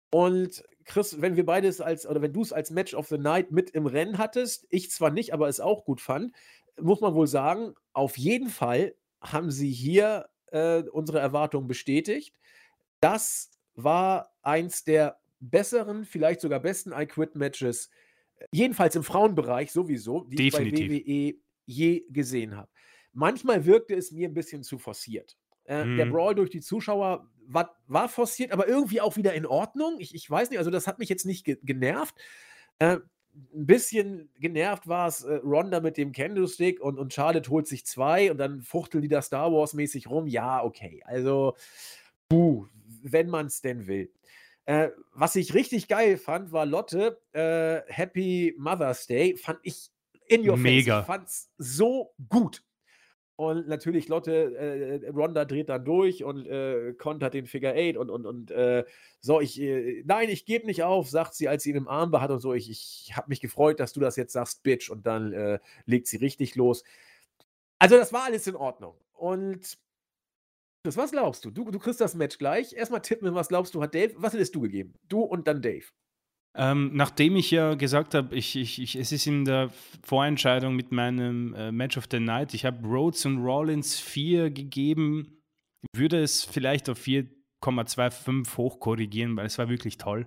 Und Chris, wenn wir beides als, oder wenn du es als Match of the Night mit im Rennen hattest, ich zwar nicht, aber es auch gut fand, muss man wohl sagen, auf jeden Fall haben sie hier äh, unsere Erwartungen bestätigt. Das war eins der besseren, vielleicht sogar besten I Quit Matches, jedenfalls im Frauenbereich sowieso, die Definitiv. ich bei WWE je gesehen habe. Manchmal wirkte es mir ein bisschen zu forciert. Äh, Der Mhm. Brawl durch die Zuschauer war, war forciert, aber irgendwie auch wieder in Ordnung. Ich, ich weiß nicht, also das hat mich jetzt nicht ge genervt. Äh, ein bisschen genervt war es äh, Ronda mit dem Candlestick und, und Charlotte holt sich zwei und dann fuchteln die da Star Wars-mäßig rum. Ja, okay. Also, puh, wenn man es denn will. Äh, was ich richtig geil fand, war Lotte. Äh, Happy Mother's Day. Fand ich in your Mega. face. Fand's so gut. Und natürlich Lotte, äh, Ronda dreht dann durch und äh, kontert den Figure Eight und, und, und äh, so, ich, äh, nein, ich gebe nicht auf, sagt sie, als sie ihn im Arm hat und so, ich, ich habe mich gefreut, dass du das jetzt sagst, Bitch, und dann äh, legt sie richtig los. Also das war alles in Ordnung. Und Chris, was glaubst du? Du, du kriegst das Match gleich. Erstmal tippen, was glaubst du, hat Dave, was hättest du gegeben? Du und dann Dave. Ähm, nachdem ich ja gesagt habe, ich, ich, ich, es ist in der Vorentscheidung mit meinem äh, Match of the Night, ich habe Rhodes und Rollins 4 gegeben, würde es vielleicht auf 4,25 hochkorrigieren, weil es war wirklich toll.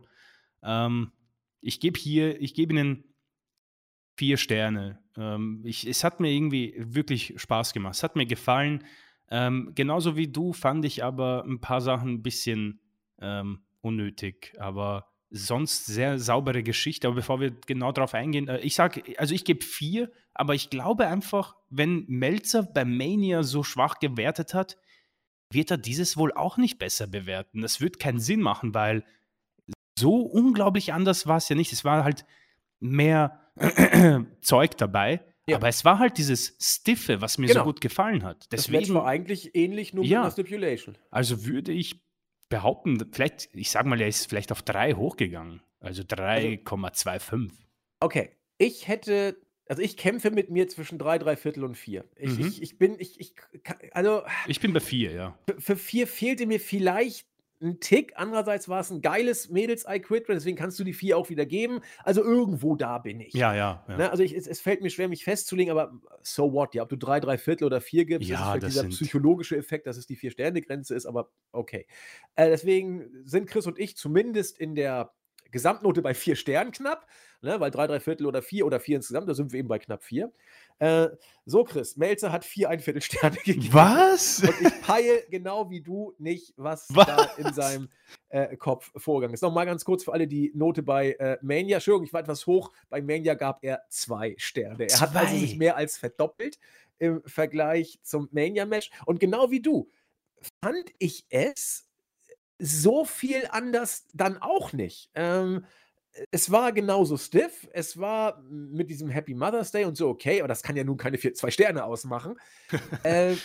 Ähm, ich gebe hier, ich gebe ihnen vier Sterne. Ähm, ich, es hat mir irgendwie wirklich Spaß gemacht. Es hat mir gefallen. Ähm, genauso wie du fand ich aber ein paar Sachen ein bisschen ähm, unnötig, aber sonst sehr saubere Geschichte. Aber bevor wir genau darauf eingehen, äh, ich sage, also ich gebe vier, aber ich glaube einfach, wenn Melzer bei Mania so schwach gewertet hat, wird er dieses wohl auch nicht besser bewerten. Das wird keinen Sinn machen, weil so unglaublich anders war es ja nicht. Es war halt mehr Zeug dabei. Ja. Aber es war halt dieses Stiffe, was mir Genau. so gut gefallen hat. Das Deswegen, war eigentlich ähnlich, nur mit Ja. einer Stipulation. also würde ich behaupten, vielleicht, ich sag mal, er ist vielleicht auf drei hochgegangen. Also 3,25. Okay, ich hätte, also ich kämpfe mit mir zwischen drei, drei Viertel und vier. Ich, Mhm. ich, ich bin, ich, ich, also Ich bin bei vier, ja. für- für vier fehlte mir vielleicht ein Tick. Andererseits war es ein geiles Mädels-I Quit, deswegen kannst du die vier auch wieder geben. Also irgendwo da bin ich. Ja, ja. ja. Ne, also ich, es, es fällt mir schwer, mich festzulegen, aber so what? Ja, ob du drei, drei Viertel oder vier gibst, Ja, das ist das dieser sind- psychologische Effekt, dass es die Vier-Sterne-Grenze ist, aber okay. Äh, deswegen sind Chris und ich zumindest in der Gesamtnote bei vier Sternen knapp, ne, weil drei, drei Viertel oder vier oder vier insgesamt, da sind wir eben bei knapp vier. Äh, so, Chris, Melzer hat vier Einviertel Sterne gegeben. Was? Und ich peile genau wie du nicht, was, Was? da in seinem äh, Kopf vorgegangen ist. Nochmal ganz kurz für alle die Note bei äh, Mania. Entschuldigung, ich war etwas hoch. Bei Mania gab er zwei Sterne. Er hat also Zwei? sich mehr als verdoppelt im Vergleich zum Mania-Match. Und genau wie du, fand ich es so viel anders dann auch nicht. Ähm, es war genauso stiff, es war mit diesem Happy Mother's Day und so okay, aber das kann ja nun keine vier, zwei Sterne ausmachen. äh,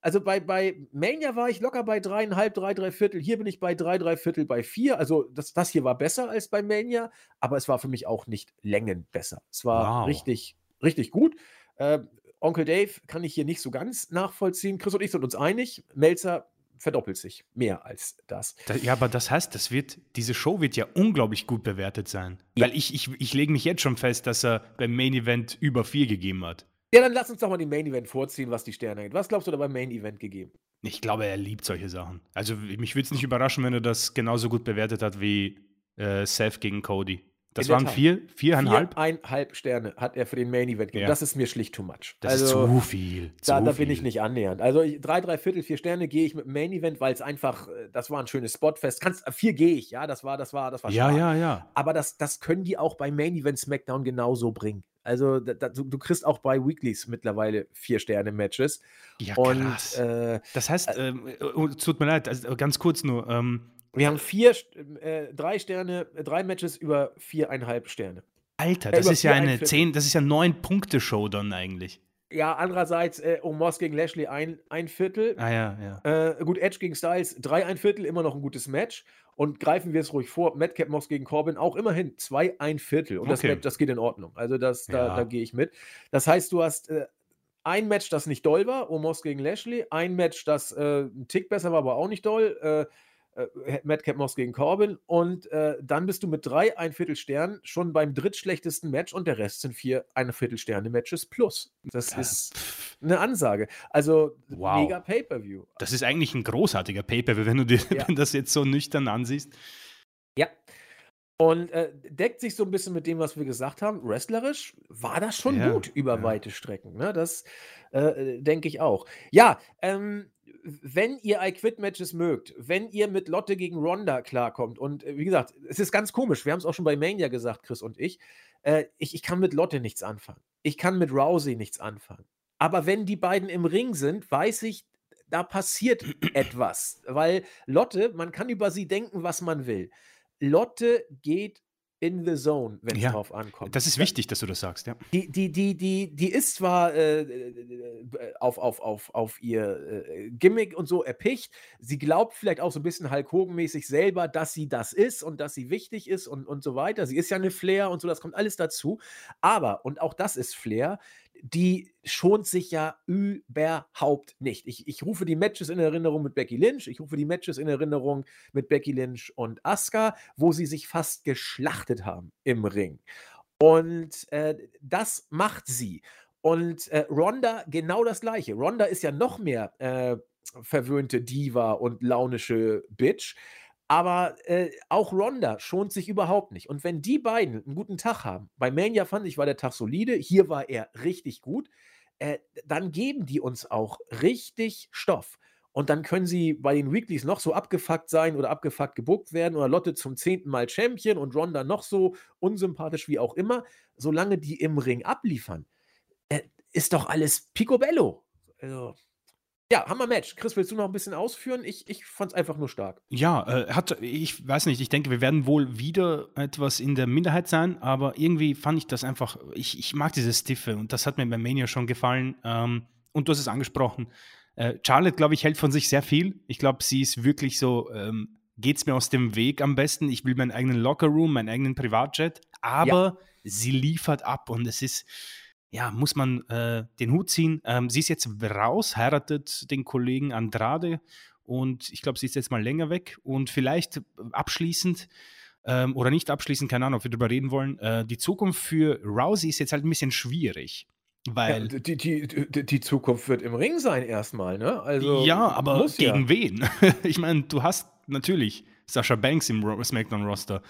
also bei, bei Mania war ich locker bei dreieinhalb, drei, drei Viertel. Hier bin ich bei drei, drei Viertel, bei vier. Also das, das hier war besser als bei Mania, aber es war für mich auch nicht Längen besser. Es war wow. richtig, richtig gut. Äh, Onkel Dave kann ich hier nicht so ganz nachvollziehen. Chris und ich sind uns einig. Melzer verdoppelt sich mehr als das. das. Ja, aber das heißt, das wird, diese Show wird ja unglaublich gut bewertet sein. Ja. Weil ich, ich, ich lege mich jetzt schon fest, dass er beim Main Event über vier gegeben hat. Ja, dann lass uns doch mal den Main Event vorziehen, was die Sterne angeht. Was glaubst du da beim Main Event gegeben? Ich glaube, er liebt solche Sachen. Also mich würde es nicht überraschen, wenn er das genauso gut bewertet hat wie äh, Seth gegen Cody. Das waren vier, viereinhalb? Viereinhalb Sterne hat er für den Main Event gegeben. Ja. Das ist mir schlicht too much. Das also, ist zu viel. Zu da, da bin ich nicht annähernd. Also ich, drei, drei Viertel, vier Sterne gehe ich mit dem Main Event, weil es einfach, äh, das war ein schönes Spotfest. Kannst, äh, vier gehe ich, ja, das war, das war, das war Ja, stark. ja, ja. Aber das, das können die auch bei Main Event SmackDown genauso bringen. Also da, da, du, kriegst auch bei Weeklies mittlerweile vier Sterne Matches. Ja, und, krass. Äh, das heißt, äh, ähm, oh, tut mir leid, also ganz kurz nur. Ähm, wir haben vier, äh, drei Sterne, äh, drei Matches über viereinhalb Sterne. Alter, das äh, ist ja eine zehn, das ist ja neun Punkte Show dann eigentlich. Ja, andererseits äh, Omos gegen Lashley ein, ein Viertel. Ah ja, ja. Äh, gut, Edge gegen Styles drei ein Viertel, immer noch ein gutes Match. Und greifen wir es ruhig vor, Madcap Moss gegen Corbin auch immerhin zwei ein Viertel. Und okay. das, Match, das geht in Ordnung. Also das, da, ja. da gehe ich mit. Das heißt, du hast äh, ein Match, das nicht doll war, Omos gegen Lashley, ein Match, das äh, ein Tick besser war, aber auch nicht doll. Äh, äh, Madcap Moss gegen Corbin und äh, dann bist du mit drei ein Viertel Stern schon beim drittschlechtesten Match und der Rest sind vier ein Viertel Sterne Matches plus. Das ja. ist eine Ansage. Also wow. mega Pay-per-View. Das ist eigentlich ein großartiger Pay-per-View, wenn du dir ja. wenn das jetzt so nüchtern ansiehst. Ja. Und äh, deckt sich so ein bisschen mit dem, was wir gesagt haben. Wrestlerisch war das schon ja, gut über weite Strecken. Ne? Das äh, denke ich auch. Ja, ähm, wenn ihr I-Quit-Matches mögt, wenn ihr mit Lotte gegen Ronda klarkommt, und äh, wie gesagt, es ist ganz komisch, wir haben es auch schon bei Mania gesagt, Chris und ich, äh, ich, ich kann mit Lotte nichts anfangen. Ich kann mit Rousey nichts anfangen. Aber wenn die beiden im Ring sind, weiß ich, da passiert etwas. Weil Lotte, man kann über sie denken, was man will. Lotte geht in the zone, wenn es ja, drauf ankommt. Das ist wichtig, dass du das sagst, ja. Die, die, die, die, die ist zwar äh, äh, auf, auf, auf, auf ihr äh, Gimmick und so erpicht, sie glaubt vielleicht auch so ein bisschen Hulk Hogan-mäßig selber, dass sie das ist und dass sie wichtig ist und, und so weiter. Sie ist ja eine Flair und so, das kommt alles dazu. Aber, und auch das ist Flair, die schont sich ja überhaupt nicht. Ich, ich rufe die Matches in Erinnerung mit Becky Lynch, ich rufe die Matches in Erinnerung mit Becky Lynch und Asuka, wo sie sich fast geschlachtet haben im Ring. Und äh, das macht sie. Und äh, Ronda genau das gleiche. Ronda ist ja noch mehr äh, verwöhnte Diva und launische Bitch. Aber äh, auch Ronda schont sich überhaupt nicht. Und wenn die beiden einen guten Tag haben, bei Mania fand ich, war der Tag solide, hier war er richtig gut, äh, dann geben die uns auch richtig Stoff. Und dann können sie bei den Weeklies noch so abgefuckt sein oder abgefuckt gebuckt werden oder Lotte zum zehnten Mal Champion und Ronda noch so unsympathisch wie auch immer. Solange die im Ring abliefern, äh, ist doch alles picobello. Also, ja, Hammer-Match. Chris, willst du noch ein bisschen ausführen? Ich, ich fand es einfach nur stark. Ja, äh, hat, ich weiß nicht, ich denke, wir werden wohl wieder etwas in der Minderheit sein, aber irgendwie fand ich das einfach, ich, ich mag diese Stiffe und das hat mir bei Mania schon gefallen. Ähm, und du hast es angesprochen. Äh, Charlotte, glaube ich, hält von sich sehr viel. Ich glaube, sie ist wirklich so, ähm, geht es mir aus dem Weg am besten. Ich will meinen eigenen Lockerroom, meinen eigenen Privatjet, aber ja. sie liefert ab und es ist ja, muss man äh, den Hut ziehen. Ähm, sie ist jetzt raus, heiratet den Kollegen Andrade und ich glaube, sie ist jetzt mal länger weg und vielleicht abschließend ähm, oder nicht abschließend, keine Ahnung, ob wir darüber reden wollen. Äh, die Zukunft für Rousey ist jetzt halt ein bisschen schwierig. Weil ja, die, die, die, die, Zukunft wird im Ring sein erstmal, ne? Also, ja, aber gegen ja. wen? ich meine, du hast natürlich Sascha Banks im SmackDown-Roster.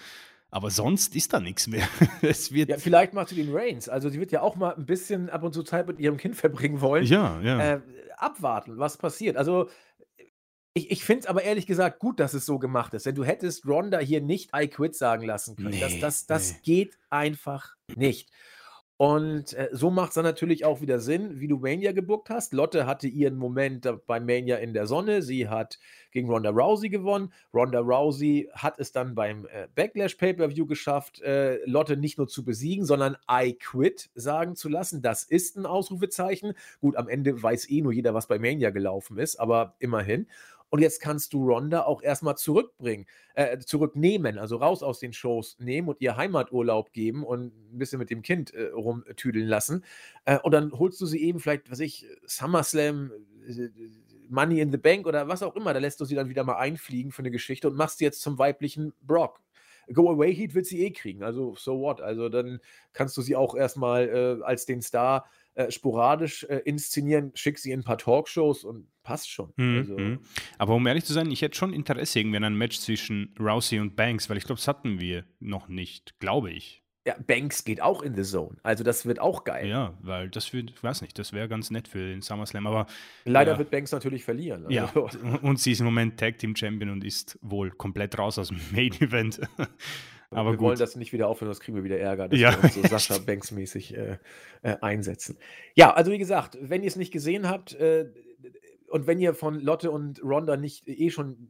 Aber sonst ist da nichts mehr. es wird ja, vielleicht macht sie den Reigns. Also sie wird ja auch mal ein bisschen ab und zu Zeit mit ihrem Kind verbringen wollen. Ja, ja. Äh, abwarten, was passiert. Also ich, ich finde es aber ehrlich gesagt gut, dass es so gemacht ist. Denn du hättest Ronda hier nicht I quit sagen lassen können. Nee, das das, das nee. geht einfach nicht. Und äh, so macht es dann natürlich auch wieder Sinn, wie du Mania gebuckt hast. Lotte hatte ihren Moment bei Mania in der Sonne. Sie hat gegen Ronda Rousey gewonnen. Ronda Rousey hat es dann beim äh, Backlash Pay-Per-View geschafft, äh, Lotte nicht nur zu besiegen, sondern I quit sagen zu lassen. Das ist ein Ausrufezeichen. Gut, am Ende weiß eh nur jeder, was bei Mania gelaufen ist, aber immerhin. Und jetzt kannst du Ronda auch erstmal zurückbringen, äh, zurücknehmen, also raus aus den Shows nehmen und ihr Heimaturlaub geben und ein bisschen mit dem Kind äh, rumtüdeln lassen. Äh, und dann holst du sie eben vielleicht, was ich, SummerSlam, Money in the Bank oder was auch immer. Da lässt du sie dann wieder mal einfliegen für eine Geschichte und machst sie jetzt zum weiblichen Brock. Go Away Heat wird sie eh kriegen, also so what. Also dann kannst du sie auch erstmal äh, als den Star äh, sporadisch äh, inszenieren, schick sie in ein paar Talkshows und passt schon. Mhm. Also. Mhm. Aber um ehrlich zu sein, ich hätte schon Interesse irgendwie an einem Match zwischen Rousey und Banks, weil ich glaube, das hatten wir noch nicht, glaube ich. Ja, Banks geht auch in the Zone. Also das wird auch geil. Ja, weil das wird, ich weiß nicht, das wäre ganz nett für den SummerSlam, aber. Leider ja. wird Banks natürlich verlieren. Also. Ja, und sie ist im Moment Tag Team Champion und ist wohl komplett raus aus dem Main Event. Aber wir gut. wollen das nicht wieder aufhören, das kriegen wir wieder Ärger, dass ja. wir uns so Sascha Banks mäßig äh, äh, einsetzen. Ja, also wie gesagt, wenn ihr es nicht gesehen habt äh, und wenn ihr von Lotte und Ronda nicht eh schon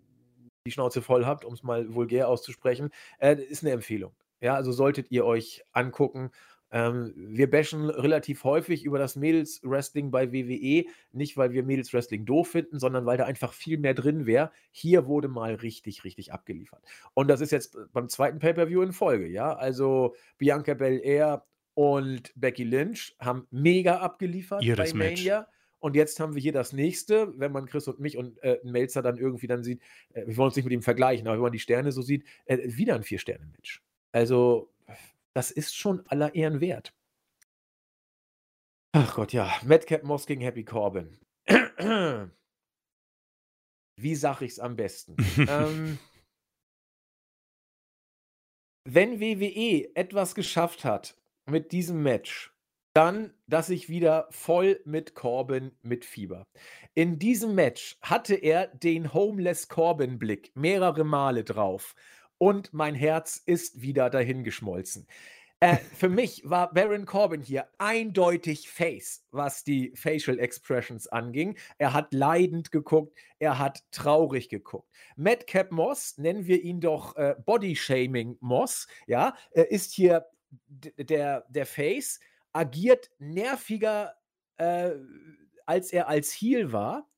die Schnauze voll habt, um es mal vulgär auszusprechen, äh, ist eine Empfehlung. Ja, also solltet ihr euch angucken ähm, wir bashen relativ häufig über das Mädels-Wrestling bei WWE, nicht weil wir Mädels-Wrestling doof finden, sondern weil da einfach viel mehr drin wäre. Hier wurde mal richtig, richtig abgeliefert. Und das ist jetzt beim zweiten Pay-Per-View in Folge, ja. Also Bianca Belair und Becky Lynch haben mega abgeliefert Ihres bei Mania. Match. Und jetzt haben wir hier das nächste, wenn man Chris und mich und äh, Melzer dann irgendwie dann sieht, äh, wir wollen uns nicht mit ihm vergleichen, aber wenn man die Sterne so sieht, äh, wieder ein Vier-Sterne-Match. Also das ist schon aller Ehren wert. Ach Gott, ja. Madcap Moss gegen Happy Corbin. Wie sage ich es am besten? ähm, wenn WWE etwas geschafft hat mit diesem Match, dann, dass ich wieder voll mit Corbin mit Fieber. In diesem Match hatte er den Homeless Corbin-Blick mehrere Male drauf und mein Herz ist wieder dahingeschmolzen. Äh, für mich war Baron Corbin hier eindeutig Face, was die Facial Expressions anging. Er hat leidend geguckt, er hat traurig geguckt. Madcap Moss, nennen wir ihn doch äh, Body Shaming Moss, ja, äh, ist hier der, der Face, agiert nerviger, äh, als er als Heel war,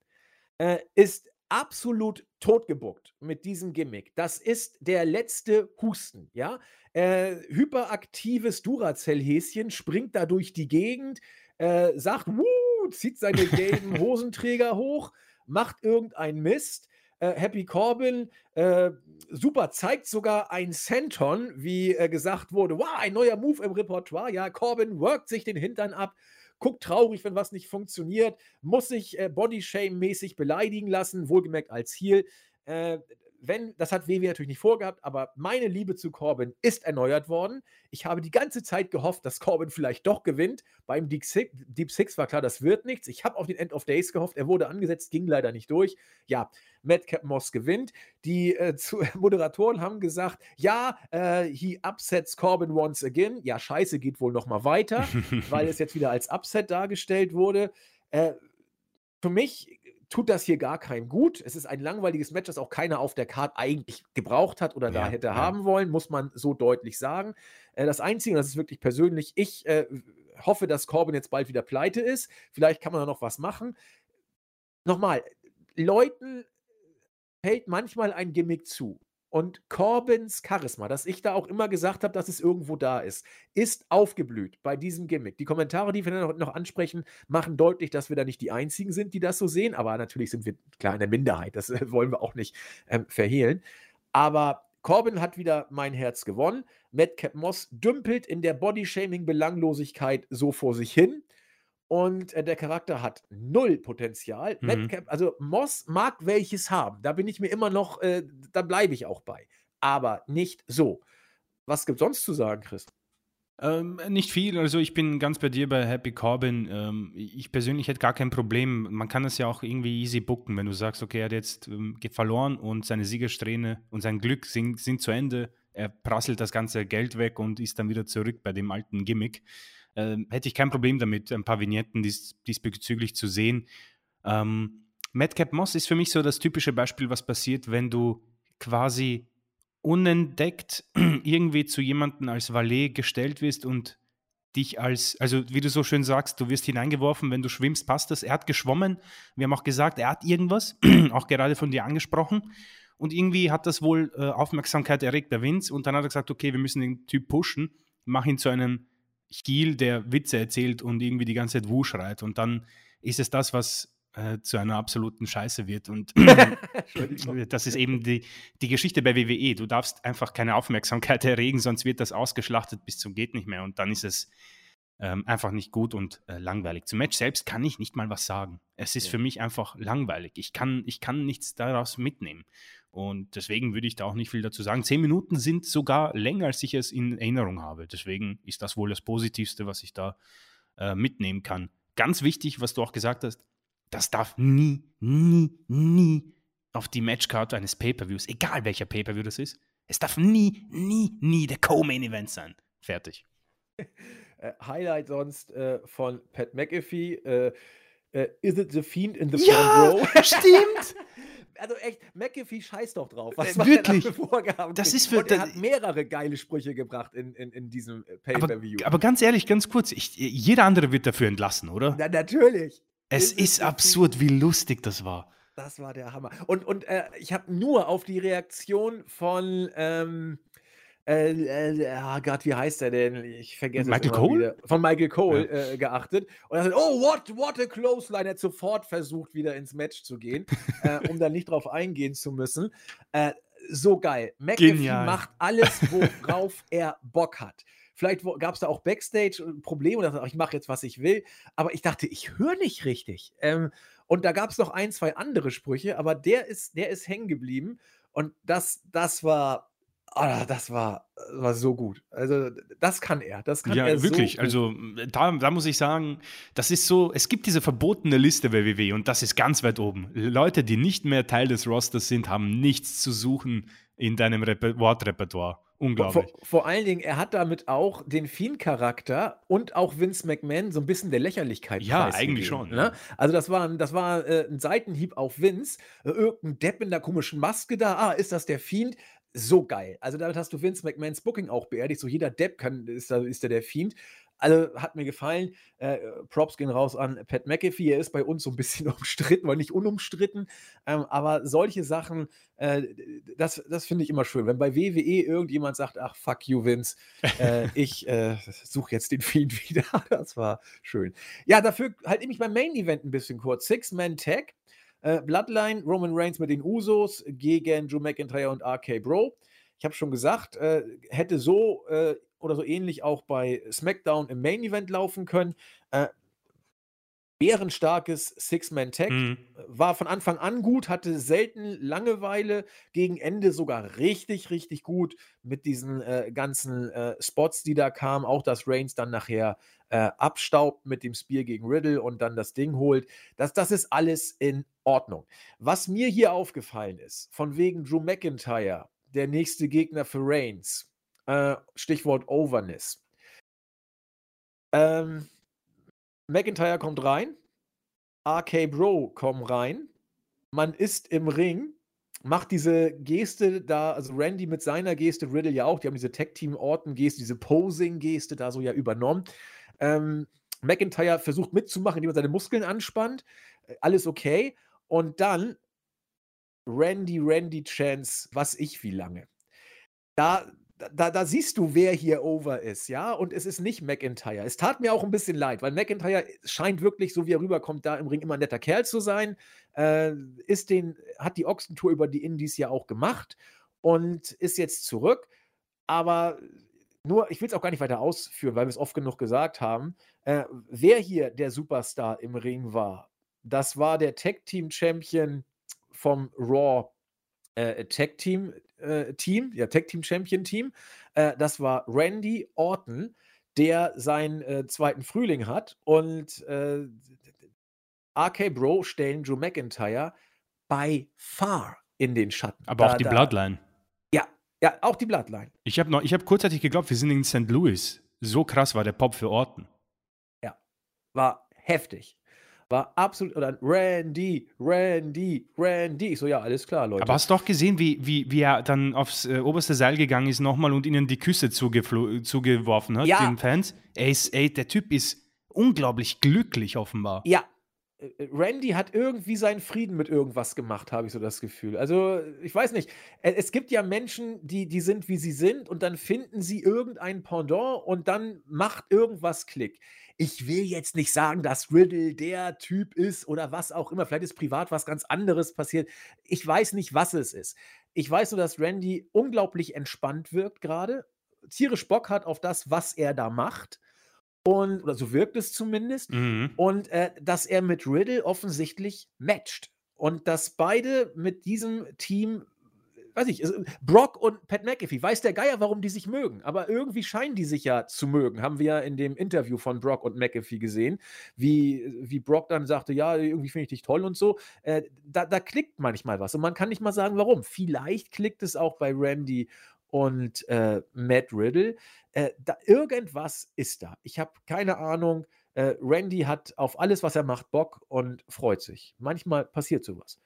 äh, ist absolut totgebuckt mit diesem Gimmick. Das ist der letzte Husten, ja. Äh, hyperaktives Duracell-Häschen springt da durch die Gegend, äh, sagt, Wuh, zieht seine gelben Hosenträger hoch, macht irgendeinen Mist. Äh, Happy Corbin, äh, super, zeigt sogar ein Senton, wie äh, gesagt wurde. Wow, ein neuer Move im Repertoire. Ja, Corbin workt sich den Hintern ab guckt traurig, wenn was nicht funktioniert, muss sich äh, Bodyshame-mäßig beleidigen lassen, wohlgemerkt als Heel. Äh, wenn, das hat WWE natürlich nicht vorgehabt, aber meine Liebe zu Corbin ist erneuert worden. Ich habe die ganze Zeit gehofft, dass Corbin vielleicht doch gewinnt. Beim Deep Six, Deep Six war klar, das wird nichts. Ich habe auf den End of Days gehofft. Er wurde angesetzt, ging leider nicht durch. Ja, Madcap Moss gewinnt. Die äh, zu, Moderatoren haben gesagt, ja, äh, he upsets Corbin once again. Ja, scheiße, geht wohl noch mal weiter, weil es jetzt wieder als Upset dargestellt wurde. Äh, für mich tut das hier gar keinem gut. Es ist ein langweiliges Match, das auch keiner auf der Card eigentlich gebraucht hat oder ja, da hätte ja. haben wollen, muss man so deutlich sagen. Äh, das Einzige, das ist wirklich persönlich, ich äh, hoffe, dass Corbin jetzt bald wieder pleite ist. Vielleicht kann man da noch was machen. Nochmal, Leuten fällt manchmal ein Gimmick zu. Und Corbins Charisma, das ich da auch immer gesagt habe, dass es irgendwo da ist, ist aufgeblüht bei diesem Gimmick. Die Kommentare, die wir dann noch ansprechen, machen deutlich, dass wir da nicht die Einzigen sind, die das so sehen. Aber natürlich sind wir klar in der Minderheit. Das äh, wollen wir auch nicht ähm, verhehlen. Aber Corbin hat wieder mein Herz gewonnen. Madcap Moss dümpelt in der Bodyshaming-Belanglosigkeit so vor sich hin. Und äh, der Charakter hat null Potenzial. Mhm. Madcap, also Moss mag welches haben. Da bin ich mir immer noch, äh, da bleibe ich auch bei. Aber nicht so. Was gibt sonst zu sagen, Chris? Ähm, nicht viel, also ich bin ganz bei dir bei Happy Corbin. Ähm, ich persönlich hätte gar kein Problem. Man kann es ja auch irgendwie easy booken, wenn du sagst, okay, er hat jetzt ähm, verloren und seine Siegersträhne und sein Glück sind, sind zu Ende er prasselt das ganze Geld weg und ist dann wieder zurück bei dem alten Gimmick. Ähm, hätte ich kein Problem damit, ein paar Vignetten dies, diesbezüglich zu sehen. Ähm, Madcap Moss ist für mich so das typische Beispiel, was passiert, wenn du quasi unentdeckt irgendwie zu jemandem als Valet gestellt wirst und dich als, also wie du so schön sagst, du wirst hineingeworfen, wenn du schwimmst, passt das. Er hat geschwommen. Wir haben auch gesagt, er hat irgendwas, auch gerade von dir angesprochen. Und irgendwie hat das wohl äh, Aufmerksamkeit erregt, der Vince. Und dann hat er gesagt, okay, wir müssen den Typ pushen, mach ihn zu einem Chiel, der Witze erzählt und irgendwie die ganze Zeit Wu schreit. Und dann ist es das, was äh, zu einer absoluten Scheiße wird. Und das ist eben die, die Geschichte bei WWE. Du darfst einfach keine Aufmerksamkeit erregen, sonst wird das ausgeschlachtet bis zum geht nicht mehr. Und dann ist es ähm, einfach nicht gut und äh, langweilig. Zum Match selbst kann ich nicht mal was sagen. Es ist ja. für mich einfach langweilig. Ich kann, ich kann nichts daraus mitnehmen. Und deswegen würde ich da auch nicht viel dazu sagen. Zehn Minuten sind sogar länger, als ich es in Erinnerung habe. Deswegen ist das wohl das Positivste, was ich da äh, mitnehmen kann. Ganz wichtig, was du auch gesagt hast, das darf nie, nie, nie auf die Matchcard eines Pay-Per-Views, egal welcher Pay-Per-View das ist, es darf nie, nie, nie der Co-Main-Event sein. Fertig. Äh, Highlight sonst äh, von Pat McAfee. Äh, äh, Is it the Fiend in the Front ja, Row? Stimmt! also echt, McAfee scheißt doch drauf. Was äh, wirklich? Das ist für, Und er hat mehrere geile Sprüche gebracht in, in, in diesem äh, Pay-Per-View. Aber, aber, ganz ehrlich, ganz kurz, ich, jeder andere wird dafür entlassen, oder? Na, natürlich. Es ist, ist absurd, wie lustig das war. Das war der Hammer. Und, und äh, ich habe nur auf die Reaktion von, ähm, äh, äh, oh Gott, wie heißt er denn? Ich vergesse Michael Cole? Wieder. Von Michael Cole ja. äh, geachtet. Und er sagt, oh, what, what a close line. Er hat sofort versucht, wieder ins Match zu gehen, äh, um da nicht drauf eingehen zu müssen. Äh, so geil. McAfee macht alles, worauf er Bock hat. Vielleicht gab es da auch Backstage Probleme und dachte, ich mache jetzt, was ich will. Aber ich dachte, ich höre nicht richtig. Ähm, und da gab es noch ein, zwei andere Sprüche, aber der ist, der ist hängen geblieben. Und das, das war, oh, das war, war so gut. Also, das kann er. Das kann ja, er wirklich. So also, da, da muss ich sagen, das ist so, es gibt diese verbotene Liste bei WW und das ist ganz weit oben. Leute, die nicht mehr Teil des Rosters sind, haben nichts zu suchen in deinem Reper Wortrepertoire. Unglaublich. Vor, vor, allen Dingen, er hat damit auch den Fiend-Charakter und auch Vince McMahon so ein bisschen der Lächerlichkeit Ja, eigentlich schon. Ne? Also, das war, das war äh, ein Seitenhieb auf Vince. Äh, irgendein Depp in der komischen Maske da. Ah, ist das der Fiend? So geil. Also, damit hast du Vince McMahons Booking auch beerdigt. So jeder Depp kann, ist da, ist da der Fiend. Also hat mir gefallen. Äh, Props gehen raus an Pat McAfee. Er ist bei uns so ein bisschen umstritten, weil nicht unumstritten. Ähm, aber solche Sachen, äh, das, das finde ich immer schön. Wenn bei WWE irgendjemand sagt, ach fuck you, Vince, äh, ich äh, suche jetzt den Feed wieder. das war schön. Ja, dafür halte ich mich beim Main Event ein bisschen kurz. Six-Man-Tag. Äh, Bloodline, Roman Reigns mit den Usos gegen Drew McIntyre und RK Bro. Ich habe schon gesagt, äh, hätte so oder so ähnlich auch bei SmackDown im Main Event laufen können. Äh, bärenstarkes Six-Man-Tag. Mhm. War von Anfang an gut, hatte selten Langeweile, gegen Ende sogar richtig, richtig gut mit diesen äh, ganzen äh, Spots, die da kamen. Auch dass Reigns dann nachher äh, abstaubt mit dem Spear gegen Riddle und dann das Ding holt. Das, das ist alles in Ordnung. Was mir hier aufgefallen ist, von wegen Drew McIntyre, der nächste Gegner für Reigns, äh, Stichwort Overness. Ähm, McIntyre kommt rein. RK Bro kommt rein. Man ist im Ring, macht diese Geste da, also Randy mit seiner Geste, Riddle ja auch, die haben diese Tag-Team-Orten-Geste, diese Posing-Geste da so ja übernommen. Ähm, McIntyre versucht mitzumachen, indem er seine Muskeln anspannt. Äh, alles okay. Und dann Randy, Randy Chance, was ich wie lange. Da da, da, siehst du, wer hier over ist, ja, und es ist nicht McIntyre. Es tat mir auch ein bisschen leid, weil McIntyre scheint wirklich, so wie er rüberkommt, da im Ring immer ein netter Kerl zu sein. Äh, ist den, hat die Ochsentour über die Indies ja auch gemacht und ist jetzt zurück. Aber nur, ich will es auch gar nicht weiter ausführen, weil wir es oft genug gesagt haben. Äh, wer hier der Superstar im Ring war, das war der Tag Team Champion vom Raw äh, Tag Team äh, Team, ja, Tag Team Champion Team. Äh, das war Randy Orton, der seinen äh, zweiten Frühling hat. Und äh, RK Bro stellen Drew McIntyre by far in den Schatten. Aber da, auch die Bloodline. Ja, auch die Bloodline. Ich habe hab kurzzeitig geglaubt, wir sind in St. Louis. So krass war der Pop für Orten. Ja, war heftig. War absolut, oder Randy, Randy, Randy. Ich so, ja, alles klar, Leute. Aber hast du doch gesehen, wie, wie, wie er dann aufs äh, oberste Seil gegangen ist nochmal und ihnen die Küsse zugeworfen hat, Ja. den Fans? Ist, ey, der Typ ist unglaublich glücklich offenbar. Ja. Äh, Randy hat irgendwie seinen Frieden mit irgendwas gemacht, habe ich so das Gefühl. Also, ich weiß nicht. Äh, Es gibt ja Menschen, die, die sind, wie sie sind, und dann finden sie irgendein Pendant und dann macht irgendwas Klick. Ich will jetzt nicht sagen, dass Riddle der Typ ist oder was auch immer. Vielleicht ist privat was ganz anderes passiert. Ich weiß nicht, was es ist. Ich weiß nur, dass Randy unglaublich entspannt wirkt gerade. Tierisch Bock hat auf das, was er da macht. Und, oder so wirkt es zumindest. Mhm. Und äh, dass er mit Riddle offensichtlich matcht. Und dass beide mit diesem Team, weiß ich, Brock und Pat McAfee, weiß der Geier, warum die sich mögen. Aber irgendwie scheinen die sich ja zu mögen. Haben wir ja in dem Interview von Brock und McAfee gesehen, wie, wie Brock dann sagte, ja, irgendwie finde ich dich toll und so. Äh, da, da klickt manchmal was. Und man kann nicht mal sagen, warum. Vielleicht klickt es auch bei Randy und äh, Matt Riddle. Äh, da, irgendwas ist da. Ich habe keine Ahnung. Äh, Randy hat auf alles, was er macht, Bock und freut sich. Manchmal passiert sowas.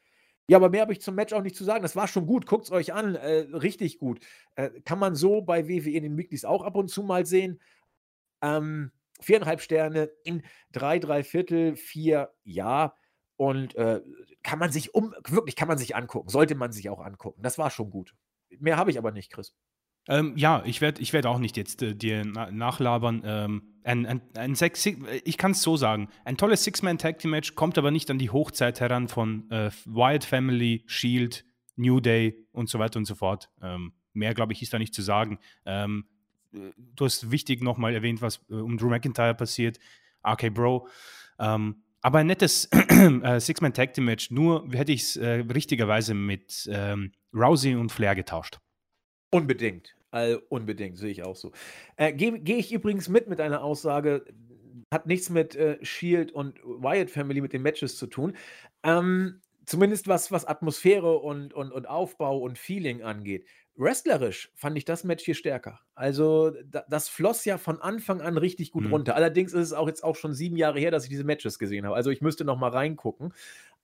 Ja, aber mehr habe ich zum Match auch nicht zu sagen. Das war schon gut. Guckt es euch an. Äh, richtig gut. Äh, kann man so bei WWE in den Weeklies auch ab und zu mal sehen. Ähm, viereinhalb Sterne in drei, drei Viertel, vier, ja. Und äh, kann man sich um, wirklich kann man sich angucken. Sollte man sich auch angucken. Das war schon gut. Mehr habe ich aber nicht, Chris. Ähm, ja, ich werde ich werd auch nicht jetzt äh, dir na nachlabern. Ähm, ein, ein, ein Six, ich kann es so sagen. Ein tolles Six-Man-Tag-Team-Match kommt aber nicht an die Hochzeit heran von äh, Wyatt Family, Shield, New Day und so weiter und so fort. Ähm, mehr, glaube ich, ist da nicht zu sagen. Ähm, äh, du hast wichtig nochmal erwähnt, was äh, um Drew McIntyre passiert. RK Bro. Ähm, aber ein nettes äh, Six-Man-Tag-Team-Match. Nur hätte ich es äh, richtigerweise mit ähm, Rousey und Flair getauscht. Unbedingt. Also unbedingt, sehe ich auch so. Äh, Gehe geh ich übrigens mit mit einer Aussage, hat nichts mit äh, Shield und Wyatt Family, mit den Matches zu tun. Ähm, zumindest was, was Atmosphäre und, und, und Aufbau und Feeling angeht. Wrestlerisch fand ich das Match hier stärker. Also, da, das floss ja von Anfang an richtig gut Mhm. runter. Allerdings ist es auch jetzt auch schon sieben Jahre her, dass ich diese Matches gesehen habe. Also, ich müsste noch mal reingucken.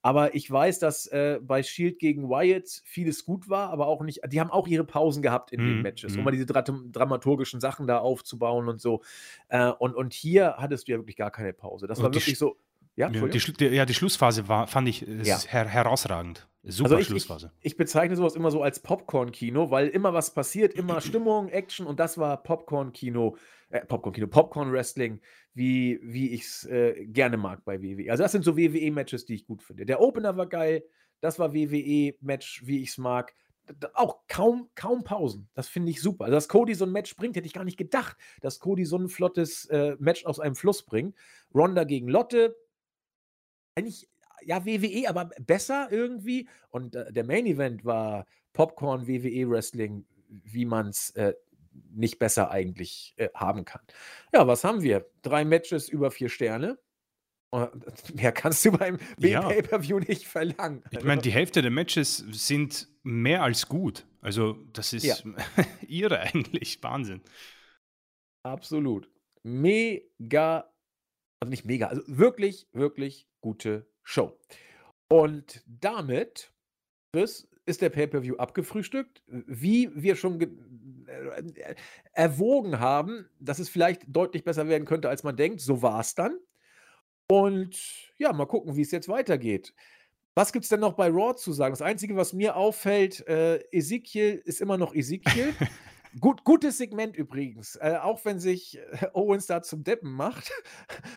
Aber ich weiß, dass äh, bei Shield gegen Wyatt vieles gut war, aber auch nicht. Die haben auch ihre Pausen gehabt in den Mhm, Matches, um mhm. mal diese drat- dramaturgischen Sachen da aufzubauen und so. Äh, und, und hier hattest du ja wirklich gar keine Pause. Das Und war wirklich so. Ja, Ja, die, die, ja, die Schlussphase war, fand ich Ja. her herausragend. Super Also ich, ich, Schlussphase. ich bezeichne sowas immer so als Popcorn-Kino, weil immer was passiert, immer Stimmung, Action und das war Popcorn-Kino, äh, Popcorn-Kino, Popcorn-Wrestling, wie, wie ich es äh, gerne mag bei WWE. Also das sind so WWE-Matches, die ich gut finde. Der Opener war geil, das war WWE-Match, wie ich es mag. Auch kaum, kaum Pausen. Das finde ich super. Also, dass Cody so ein Match bringt, hätte ich gar nicht gedacht, dass Cody so ein flottes äh, Match aus einem Fluss bringt. Ronda gegen Lotte, eigentlich, ja, WWE, aber besser irgendwie. Und äh, der Main Event war Popcorn WWE Wrestling, wie man es äh, nicht besser eigentlich äh, haben kann. Ja, was haben wir? Drei Matches über vier Sterne. Äh, Mehr kannst du beim Ja. Pay-Per-View nicht verlangen. Ich meine, die Hälfte der Matches sind mehr als gut. Also, das ist Ja. irre eigentlich. Wahnsinn. Absolut. Mega, also nicht mega, also wirklich, wirklich gute Show. Und damit, Chris, ist der Pay-Per-View abgefrühstückt. Wie wir schon äh, erwogen haben, dass es vielleicht deutlich besser werden könnte, als man denkt, so war es dann. Und ja, mal gucken, wie es jetzt weitergeht. Was gibt es denn noch bei Raw zu sagen? Das Einzige, was mir auffällt, äh, Ezekiel ist immer noch Ezekiel. Gut, gutes Segment übrigens, äh, auch wenn sich äh, Owens da zum Deppen macht.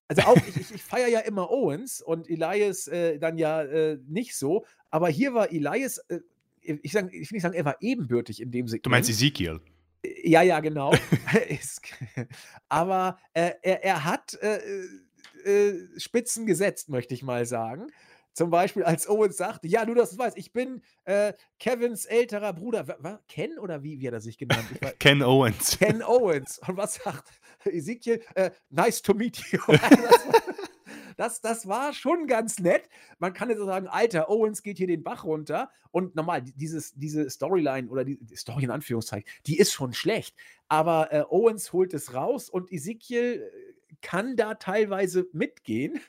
Also auch, ich, ich, ich feiere ja immer Owens und Elias äh, dann ja äh, nicht so. Aber hier war Elias, äh, ich, sag, ich will nicht sagen, er war ebenbürtig in dem Segment. Du meinst Ezekiel? Ja, ja, genau. Aber äh, er, er hat äh, äh, Spitzen gesetzt, möchte ich mal sagen. Zum Beispiel, als Owens sagte, ja, du das weißt, ich bin äh, Kevins älterer Bruder. Wa- Ken oder wie, wie hat er sich genannt? Weiß, Ken Owens. Ken Owens. Und was sagt Ezekiel? Äh, nice to meet you. Das, war, das, war schon ganz nett. Man kann jetzt so sagen, Alter, Owens geht hier den Bach runter. Und normal, dieses, diese Storyline oder die, die Story in Anführungszeichen, die ist schon schlecht. Aber äh, Owens holt es raus und Ezekiel äh, kann da teilweise mitgehen.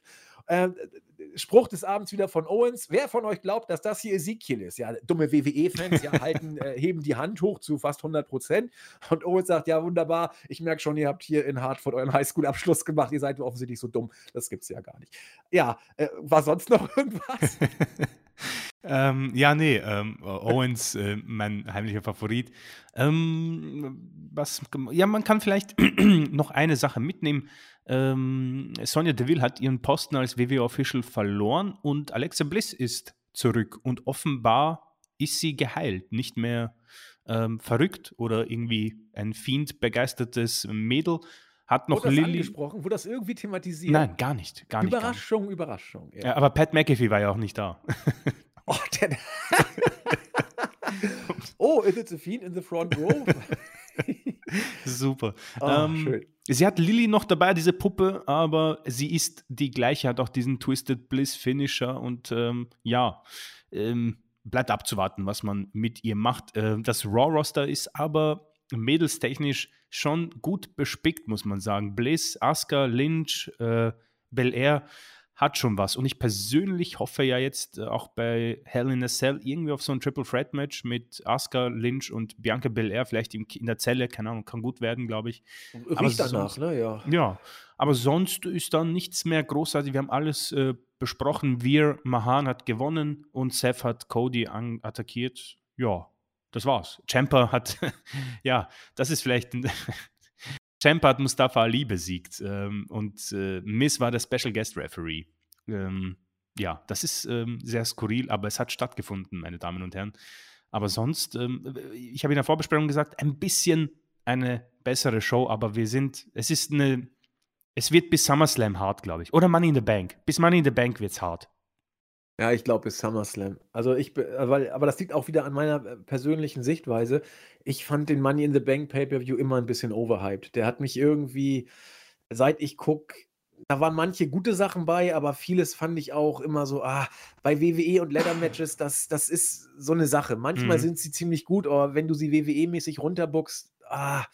Äh, Spruch des Abends wieder von Owens. Wer von euch glaubt, dass das hier Ezekiel ist? Ja, dumme WWE-Fans ja, halten, äh, heben die Hand hoch zu fast 100 Prozent. Und Owens sagt: Ja, wunderbar. Ich merke schon, ihr habt hier in Hartford euren Highschool-Abschluss gemacht. Ihr seid offensichtlich so dumm. Das gibt es ja gar nicht. Ja, äh, war sonst noch irgendwas? ähm, ja, nee, ähm, Owens, äh, mein heimlicher Favorit. Ähm, was, ja, man kann vielleicht noch eine Sache mitnehmen. Ähm, Sonja Deville hat ihren Posten als WWE-Official verloren und Alexa Bliss ist zurück. Und offenbar ist sie geheilt, nicht mehr ähm, verrückt oder irgendwie ein Fiend begeistertes Mädel. Hat noch wurde das Lilly. angesprochen? Wurde das irgendwie thematisiert? Nein, gar nicht. Gar nicht Überraschung, gar nicht. Überraschung. Ja. ja. aber Pat McAfee war ja auch nicht da. oh, der. oh, is it a fiend in the front row? Super. Oh, ähm, sie hat Lilly noch dabei, diese Puppe, aber sie ist die gleiche, hat auch diesen Twisted Bliss Finisher und ähm, ja, ähm, bleibt abzuwarten, was man mit ihr macht. Äh, das Raw-Roster ist aber mädelstechnisch schon gut bespickt, muss man sagen. Bliss, Asuka, Lynch, äh, Bel Air hat schon was. Und ich persönlich hoffe ja jetzt äh, auch bei Hell in a Cell irgendwie auf so ein Triple Threat Match mit Asuka, Lynch und Bianca Belair, vielleicht in, der Zelle, keine Ahnung, kann gut werden, glaube ich. Riecht aber danach, sonst, ne? Ja. Ja, aber sonst ist dann nichts mehr großartig. Wir haben alles äh, besprochen. Wir, Mahan hat gewonnen und Seth hat Cody attackiert. Ja, das war's. Champa hat, ja, das ist vielleicht Champa hat Mustafa Ali besiegt ähm, und äh, Miss war der Special Guest Referee. Ähm, ja, das ist ähm, sehr skurril, aber es hat stattgefunden, meine Damen und Herren. Aber sonst, ähm, ich habe in der Vorbesprechung gesagt, ein bisschen eine bessere Show, aber wir sind, es ist eine, es wird bis SummerSlam hart, glaube ich. Oder Money in the Bank. Bis Money in the Bank wird es hart. Ja, ich glaube bis SummerSlam. Also ich, äh, weil, aber das liegt auch wieder an meiner äh, persönlichen Sichtweise. Ich fand den Money in the Bank Pay-Per-View immer ein bisschen overhyped. Der hat mich irgendwie, seit ich gucke, da waren manche gute Sachen bei, aber vieles fand ich auch immer so, ah, bei WWE und Leather Matches, das, das ist so eine Sache. Manchmal mhm. sind sie ziemlich gut, aber wenn du sie WWE-mäßig runterbuckst, ah,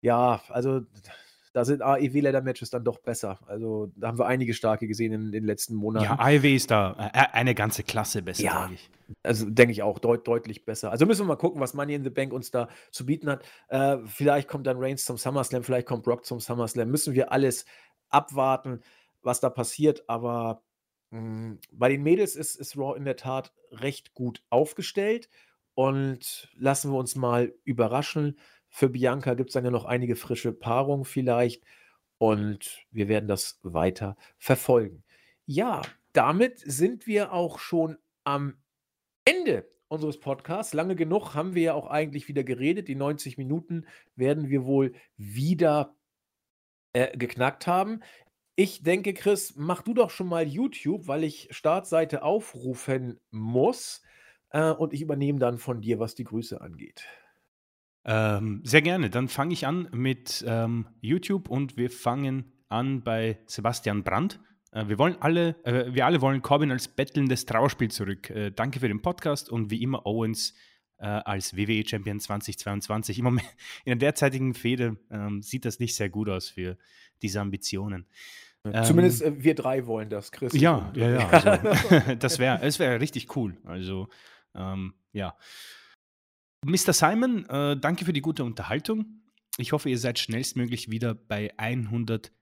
ja, also da sind AEW-Leather-Matches dann doch besser. Also da haben wir einige starke gesehen in, in den letzten Monaten. Ja, AEW ist da äh, eine ganze Klasse besser, ja, sage ich. Also denke ich auch, deut deutlich besser. Also müssen wir mal gucken, was Money in the Bank uns da zu bieten hat. Äh, vielleicht kommt dann Reigns zum SummerSlam, vielleicht kommt Brock zum SummerSlam. Müssen wir alles abwarten, was da passiert. Aber mh, hm, bei den Mädels ist, ist Raw in der Tat recht gut aufgestellt. Und lassen wir uns mal überraschen. Für Bianca gibt es dann ja noch einige frische Paarungen vielleicht und wir werden das weiter verfolgen. Ja, damit sind wir auch schon am Ende unseres Podcasts. Lange genug haben wir ja auch eigentlich wieder geredet. Die 90 Minuten werden wir wohl wieder äh, geknackt haben. Ich denke, Chris, mach du doch schon mal YouTube, weil ich Startseite aufrufen muss. Äh, und ich übernehme dann von dir, was die Grüße angeht. Ähm, sehr gerne. Dann fange ich an mit ähm, YouTube und wir fangen an bei Sebastian Brandt. Äh, wir wollen alle, äh, wir alle wollen Corbin als bettelndes Trauerspiel zurück. Äh, danke für den Podcast und wie immer Owens äh, als WWE Champion 2022. Im Moment, in der derzeitigen Fehde ähm, sieht das nicht sehr gut aus für diese Ambitionen. Zumindest ähm, äh, wir drei wollen das, Chris. Ja, ja, ja. Also, das wäre, es wäre richtig cool. Also ähm, ja. Mr. Simon, äh, danke für die gute Unterhaltung. Ich hoffe, ihr seid schnellstmöglich wieder bei 100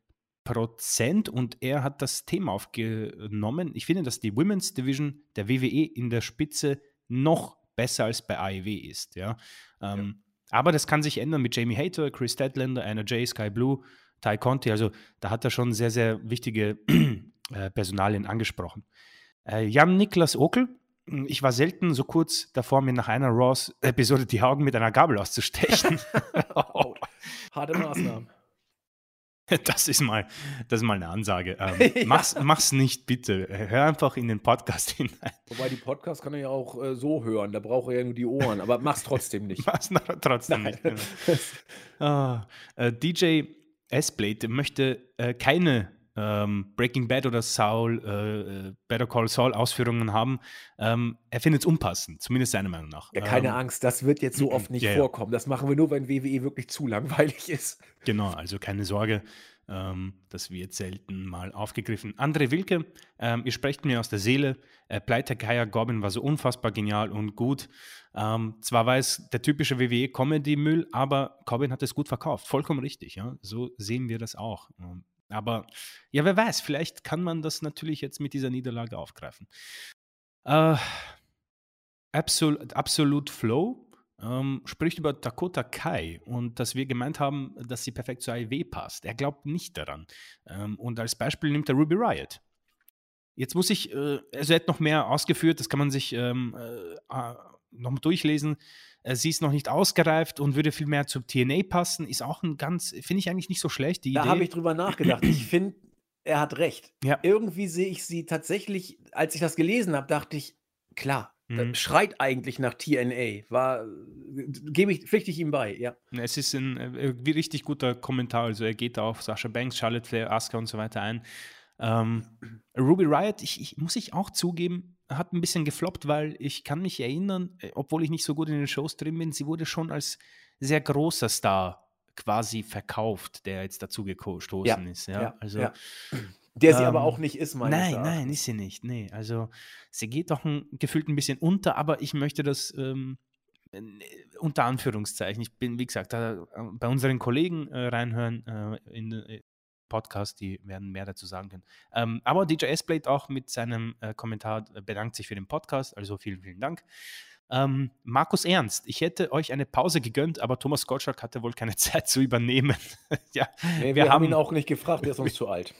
Prozent und er hat das Thema aufgenommen. Ich finde, dass die Women's Division der WWE in der Spitze noch besser als bei AEW ist. Ja? Ähm, ja. Aber das kann sich ändern mit Jamie Hater, Chris Statlander, Anna J, Sky Blue, Ty Conti. Also da hat er schon sehr, sehr wichtige äh, Personalien angesprochen. Äh, Jan Niklas Okel ich war selten so kurz davor, mir nach einer Raws-Episode die Augen mit einer Gabel auszustechen. oh, harte Maßnahmen. Das ist mal, das ist mal eine Ansage. Ähm, ja. mach's, mach's nicht, bitte. Hör einfach in den Podcast hinein. Wobei die Podcast kann er ja auch äh, so hören, da braucht er ja nur die Ohren, aber mach's trotzdem nicht. mach's trotzdem Nein. nicht. Genau. ah, äh, DJ S-Blade möchte äh, keine ähm, Breaking Bad oder Saul, äh, äh Better Call Saul Ausführungen haben, ähm, er findet es unpassend, zumindest seiner Meinung nach. Ja, keine ähm, Angst, das wird jetzt so oft nicht yeah, vorkommen. Das machen wir nur, wenn WWE wirklich zu langweilig ist. Genau, also keine Sorge. Ähm, das wird selten mal aufgegriffen. André Wilke, ähm, ihr sprecht mir aus der Seele. Äh, Pleite Kaya Gorbin war so unfassbar genial und gut. Ähm, zwar war es der typische WWE-Comedy-Müll, aber Corbin hat es gut verkauft. Vollkommen richtig. Ja? So sehen wir das auch. Ähm, aber ja, wer weiß, vielleicht kann man das natürlich jetzt mit dieser Niederlage aufgreifen. Äh, Absolute, Absolute Flow ähm, spricht über Dakota Kai und dass wir gemeint haben, dass sie perfekt zur AEW passt. Er glaubt nicht daran. Ähm, und als Beispiel nimmt er Ruby Riot. Jetzt muss ich, äh, also er hat noch mehr ausgeführt, das kann man sich ähm, äh, noch durchlesen. Äh, sie ist noch nicht ausgereift und würde viel mehr zur TNA passen. Ist auch ein ganz, finde ich eigentlich nicht so schlecht. da habe ich drüber nachgedacht. Ich finde, er hat recht. Ja. Irgendwie sehe ich sie tatsächlich, als ich das gelesen habe, dachte ich, klar, Mhm. Schreit eigentlich nach TNA. War, gebe ich, pflichte ich ihm bei, ja. Es ist ein äh, richtig guter Kommentar. Also er geht auf Sascha Banks, Charlotte Flair, Asuka und so weiter ein. Ähm, Ruby Riot, ich, ich, muss ich auch zugeben, hat ein bisschen gefloppt, weil ich kann mich erinnern, äh, obwohl ich nicht so gut in den Shows drin bin, sie wurde schon als sehr großer Star quasi verkauft, der jetzt dazu gestoßen ja, ist. Ja, ja also ja. Der sie ähm, aber auch nicht ist, meine Nein, nein, ist sie nicht. Nee, also sie geht doch ein, gefühlt ein bisschen unter, aber ich möchte das ähm, unter Anführungszeichen. Ich bin, wie gesagt, da, äh, bei unseren Kollegen äh, reinhören äh, in äh, Podcast, die werden mehr dazu sagen können. Ähm, aber DJ S-Blade auch mit seinem äh, Kommentar äh, bedankt sich für den Podcast, also vielen, vielen Dank. Ähm, Markus Ernst, ich hätte euch eine Pause gegönnt, aber Thomas Gottschalk hatte wohl keine Zeit zu übernehmen. ja, nee, wir, wir, haben ihn auch nicht gefragt, er ist uns zu alt.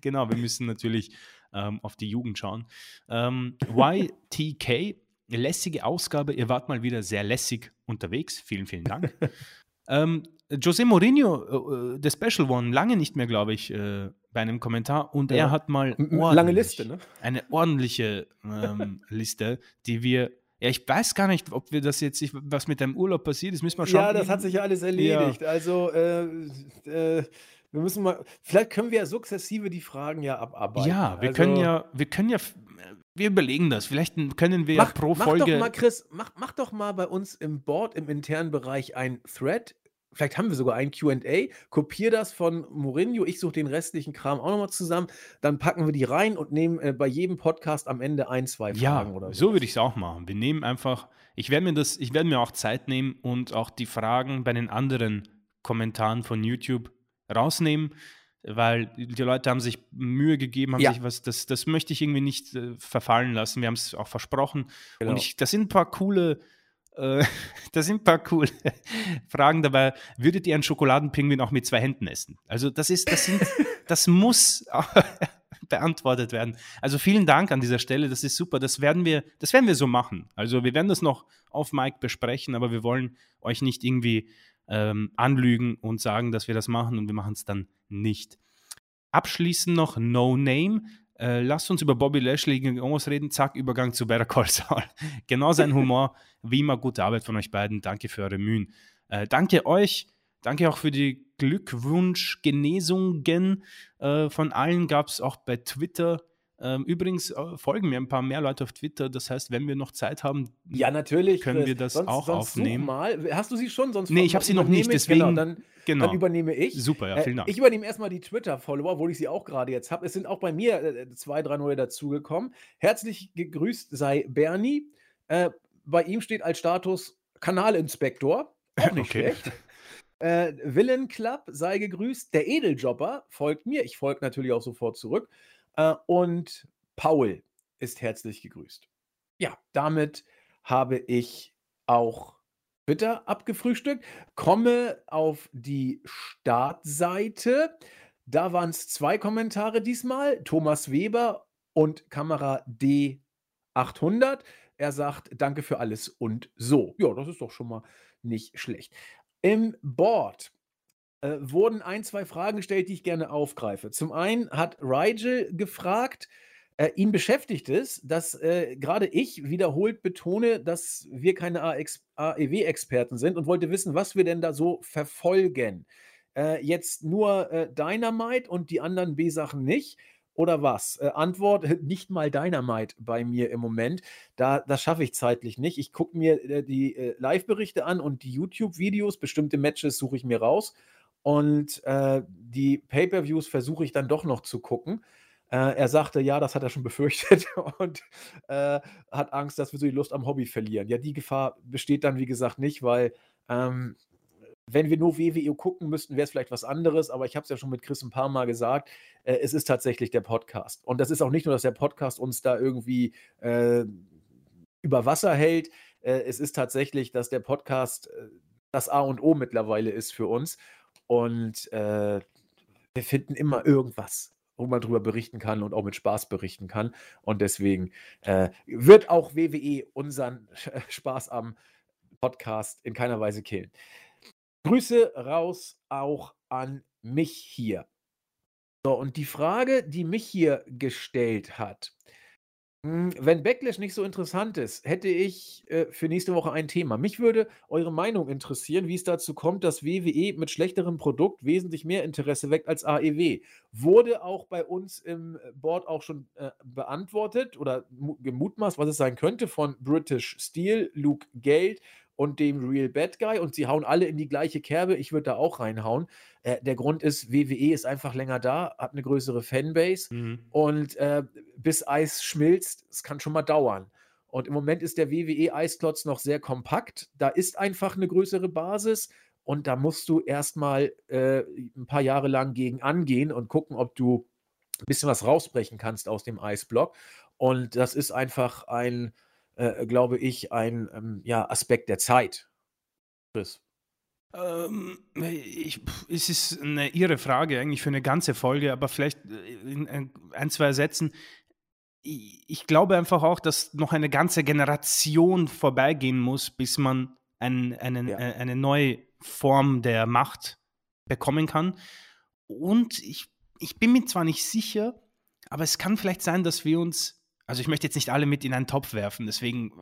genau, wir müssen natürlich ähm, auf die Jugend schauen. Ähm, YTK, lässige Ausgabe, ihr wart mal wieder sehr lässig unterwegs. Vielen, vielen Dank. ähm, José Mourinho, äh, der Special One, lange nicht mehr, glaube ich, äh, bei einem Kommentar. Und ja. er hat mal lange Liste, ne? eine ordentliche ähm, Liste, die wir ja, ich weiß gar nicht, ob wir das jetzt, was mit deinem Urlaub passiert ist, müssen wir schauen. Ja, das hat sich ja alles erledigt. Ja. Also, äh, äh, wir müssen mal, vielleicht können wir ja sukzessive die Fragen ja abarbeiten. Ja, wir also, können ja, wir können ja, wir überlegen das. Vielleicht können wir mach, ja pro mach Folge. Mach doch mal, Chris, mach, mach doch mal bei uns im Board, im internen Bereich ein Thread Vielleicht haben wir sogar ein QA. Kopier das von Mourinho. Ich suche den restlichen Kram auch nochmal zusammen. Dann packen wir die rein und nehmen äh, bei jedem Podcast am Ende ein, zwei Fragen ja, oder so. So würde ich es auch machen. Wir nehmen einfach, ich werde mir das, ich werde mir auch Zeit nehmen und auch die Fragen bei den anderen Kommentaren von YouTube rausnehmen, weil die Leute haben sich Mühe gegeben, haben ja. sich was, das, das möchte ich irgendwie nicht äh, verfallen lassen. Wir haben es auch versprochen. Genau. Und ich, das sind ein paar coole äh, da sind ein paar coole Fragen dabei. Würdet ihr einen Schokoladenpinguin auch mit zwei Händen essen? Also das ist, das sind, das muss beantwortet werden. Also vielen Dank an dieser Stelle. Das ist super. Das werden wir, das werden wir so machen. Also wir werden das noch auf Mike besprechen, aber wir wollen euch nicht irgendwie ähm, anlügen und sagen, dass wir das machen und wir machen es dann nicht. Abschließend noch No Name. Äh, lasst uns über Bobby Lashley gegen Omos reden. Zack, Übergang zu Better Call Saul. genau sein Humor. Wie immer, gute Arbeit von euch beiden. Danke für eure Mühen. Äh, danke euch. Danke auch für die Glückwunsch-Genesungen. Äh, von allen gab es auch bei Twitter übrigens äh, folgen mir ein paar mehr Leute auf Twitter. Das heißt, wenn wir noch Zeit haben, ja, natürlich, können wir das sonst, auch sonst aufnehmen. Mal. Hast du sie schon? Sonst nee, ich habe sie noch nicht. Deswegen, genau, dann, genau. dann, übernehme ich. Super, ja, vielen Dank. Äh, ich übernehme erstmal die Twitter-Follower, obwohl ich sie auch gerade jetzt habe. Es sind auch bei mir äh, zwei, drei neue dazugekommen. Herzlich gegrüßt sei Bernie. Äh, bei ihm steht als Status Kanalinspektor. Auch nicht okay. schlecht. Äh, Villain Club sei gegrüßt. Der Edeljobber folgt mir. Ich folge natürlich auch sofort zurück. Äh, und Paul ist herzlich gegrüßt. Ja, damit habe ich auch Twitter abgefrühstückt. Komme auf die Startseite. Da waren es zwei Kommentare diesmal. Thomas Weber und Kamera D800. Er sagt, danke für alles und so. Ja, das ist doch schon mal nicht schlecht. Im Board äh, wurden ein, zwei Fragen gestellt, die ich gerne aufgreife. Zum einen hat Rigel gefragt, äh, ihn beschäftigt es, dass äh, gerade ich wiederholt betone, dass wir keine AEW-Experten sind und wollte wissen, was wir denn da so verfolgen. äh, jetzt nur äh, Dynamite und die anderen B-Sachen nicht? Oder was? Äh, Antwort: Nicht mal Dynamite bei mir im Moment. Da, das schaffe ich zeitlich nicht. Ich gucke mir äh, die äh, Live-Berichte an und die YouTube-Videos. Bestimmte Matches suche ich mir raus. Und äh, die Pay-Per-Views versuche ich dann doch noch zu gucken. Äh, er sagte, ja, das hat er schon befürchtet und äh, hat Angst, dass wir so die Lust am Hobby verlieren. Ja, die Gefahr besteht dann, wie gesagt, nicht, weil ähm, wenn wir nur WWE gucken müssten, wäre es vielleicht was anderes, aber ich habe es ja schon mit Chris ein paar Mal gesagt, äh, es ist tatsächlich der Podcast. Und das ist auch nicht nur, dass der Podcast uns da irgendwie äh, über Wasser hält, äh, es ist tatsächlich, dass der Podcast äh, das A und O mittlerweile ist für uns. Und äh, wir finden immer irgendwas, wo man drüber berichten kann und auch mit Spaß berichten kann. Und deswegen äh, wird auch WWE unseren Spaß am Podcast in keiner Weise killen. Grüße raus auch an mich hier. So, und die Frage, die mich hier gestellt hat, hm, wenn Backlash nicht so interessant ist, hätte ich äh, für nächste Woche ein Thema. Mich würde eure Meinung interessieren, wie es dazu kommt, dass WWE mit schlechterem Produkt wesentlich mehr Interesse weckt als AEW. Wurde auch bei uns im Board auch schon äh, beantwortet oder gemutmaßt, was es sein könnte von British Steel, Luke Gale und dem Real Bad Guy und sie hauen alle in die gleiche Kerbe. Ich würde da auch reinhauen. Äh, der Grund ist, WWE ist einfach länger da, hat eine größere Fanbase mhm. und äh, bis Eis schmilzt, es kann schon mal dauern. Und im Moment ist der WWE Eisklotz noch sehr kompakt. Da ist einfach eine größere Basis und da musst du erstmal äh, ein paar Jahre lang gegen angehen und gucken, ob du ein bisschen was rausbrechen kannst aus dem Eisblock. Und das ist einfach ein äh, glaube ich, ein ähm, ja, Aspekt der Zeit. Chris. Ähm, ich, es ist eine irre Frage eigentlich für eine ganze Folge, aber vielleicht äh, in ein, zwei Sätzen. Ich, glaube einfach auch, dass noch eine ganze Generation vorbeigehen muss, bis man ein, einen, ja. eine, eine neue Form der Macht bekommen kann. Und ich, ich bin mir zwar nicht sicher, aber es kann vielleicht sein, dass wir uns also ich möchte jetzt nicht alle mit in einen Topf werfen, deswegen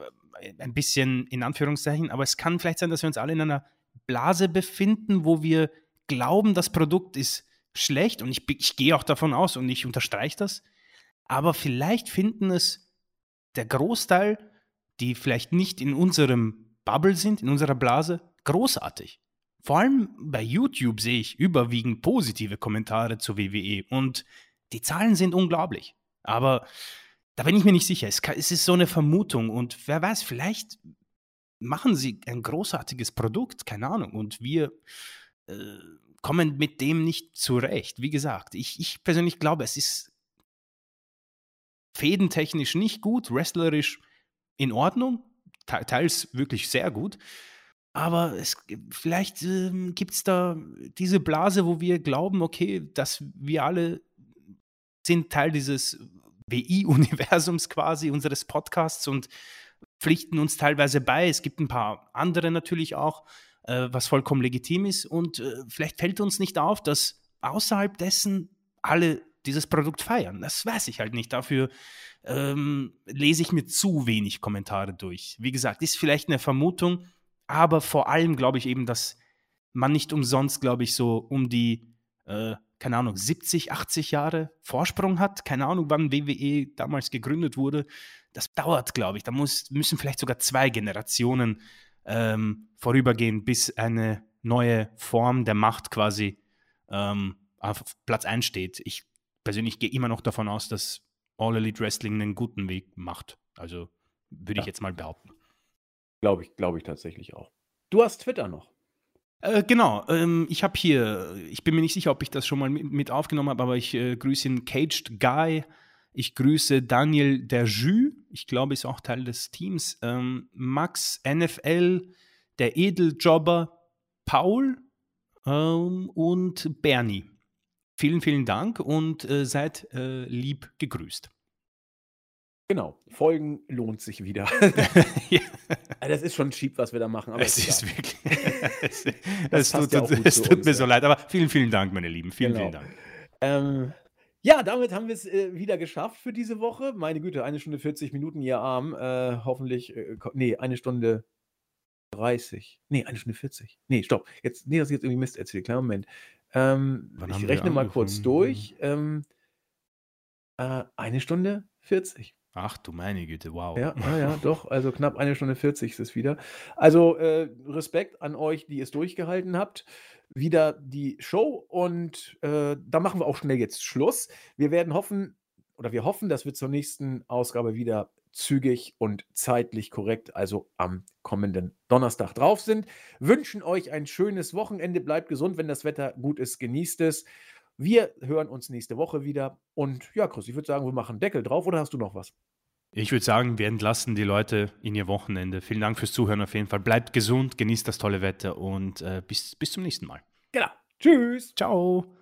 äh, ein bisschen in Anführungszeichen, aber es kann vielleicht sein, dass wir uns alle in einer Blase befinden, wo wir glauben, das Produkt ist schlecht und ich, ich gehe auch davon aus und ich unterstreiche das, aber vielleicht finden es der Großteil, die vielleicht nicht in unserem Bubble sind, in unserer Blase, großartig. Vor allem bei YouTube sehe ich überwiegend positive Kommentare zu WWE und die Zahlen sind unglaublich. Aber da bin ich mir nicht sicher. Es ist so eine Vermutung und wer weiß, vielleicht machen sie ein großartiges Produkt, keine Ahnung, und wir äh, kommen mit dem nicht zurecht. Wie gesagt, ich, ich persönlich glaube, es ist fädentechnisch nicht gut, wrestlerisch in Ordnung, teils wirklich sehr gut. Aber es, vielleicht äh, gibt es da diese Blase, wo wir glauben, okay, dass wir alle sind Teil dieses WI-Universums quasi, unseres Podcasts und pflichten uns teilweise bei. Es gibt ein paar andere natürlich auch, äh, was vollkommen legitim ist. Und äh, vielleicht fällt uns nicht auf, dass außerhalb dessen alle dieses Produkt feiern. Das weiß ich halt nicht. Dafür ähm, lese ich mir zu wenig Kommentare durch. Wie gesagt, ist vielleicht eine Vermutung, aber vor allem glaube ich eben, dass man nicht umsonst, glaube ich, so um die äh, keine Ahnung, 70, 80 Jahre Vorsprung hat. Keine Ahnung, wann WWE damals gegründet wurde. Das dauert, glaube ich. Da muss, müssen vielleicht sogar zwei Generationen ähm, vorübergehen, bis eine neue Form der Macht quasi ähm, auf Platz 1 steht. Ich persönlich gehe immer noch davon aus, dass All Elite Wrestling einen guten Weg macht. Also würde ja. ich jetzt mal behaupten. Glaube ich, glaube ich tatsächlich auch. Du hast Twitter noch. Äh, genau, ähm, ich habe hier, ich bin mir nicht sicher, ob ich das schon mal mit, mit aufgenommen habe, aber ich äh, grüße ihn Caged Guy, ich grüße Daniel Derjü, ich glaube, ist auch Teil des Teams, ähm, Max NFL, der Edeljobber Paul ähm, und Bernie. Vielen, vielen Dank und äh, seid äh, lieb gegrüßt. Genau, Folgen lohnt sich wieder. ja. Das ist schon cheap, was wir da machen. Aber es ist egal. wirklich. das, das, tut, ja es tut uns, mir ja. so leid, aber vielen, vielen Dank, meine Lieben. Vielen, genau. vielen Dank. Ähm, ja, damit haben wir es äh, wieder geschafft für diese Woche. Meine Güte, eine Stunde 40 Minuten, ihr Arm. Äh, hoffentlich, äh, nee, eine Stunde 30. Nee, eine Stunde 40. Nee, stopp. Jetzt, nee, das ist jetzt irgendwie Mist erzählt. Kleiner Moment. Ähm, ich rechne mal kurz durch. Ähm, äh, eine Stunde 40. Ach du meine Güte, wow. Ja, ah, ja, doch. Also knapp eine Stunde 40 ist es wieder. Also äh, Respekt an euch, die es durchgehalten habt. Wieder die Show und äh, da machen wir auch schnell jetzt Schluss. Wir werden hoffen, oder wir hoffen, dass wir zur nächsten Ausgabe wieder zügig und zeitlich korrekt, also am kommenden Donnerstag drauf sind. Wünschen euch ein schönes Wochenende, bleibt gesund, wenn das Wetter gut ist, genießt es. Wir hören uns nächste Woche wieder. Und ja, Chris, ich würde sagen, wir machen Deckel drauf oder hast du noch was? Ich würde sagen, wir entlassen die Leute in ihr Wochenende. Vielen Dank fürs Zuhören auf jeden Fall. Bleibt gesund, genießt das tolle Wetter und äh, bis, bis zum nächsten Mal. Genau. Tschüss. Ciao.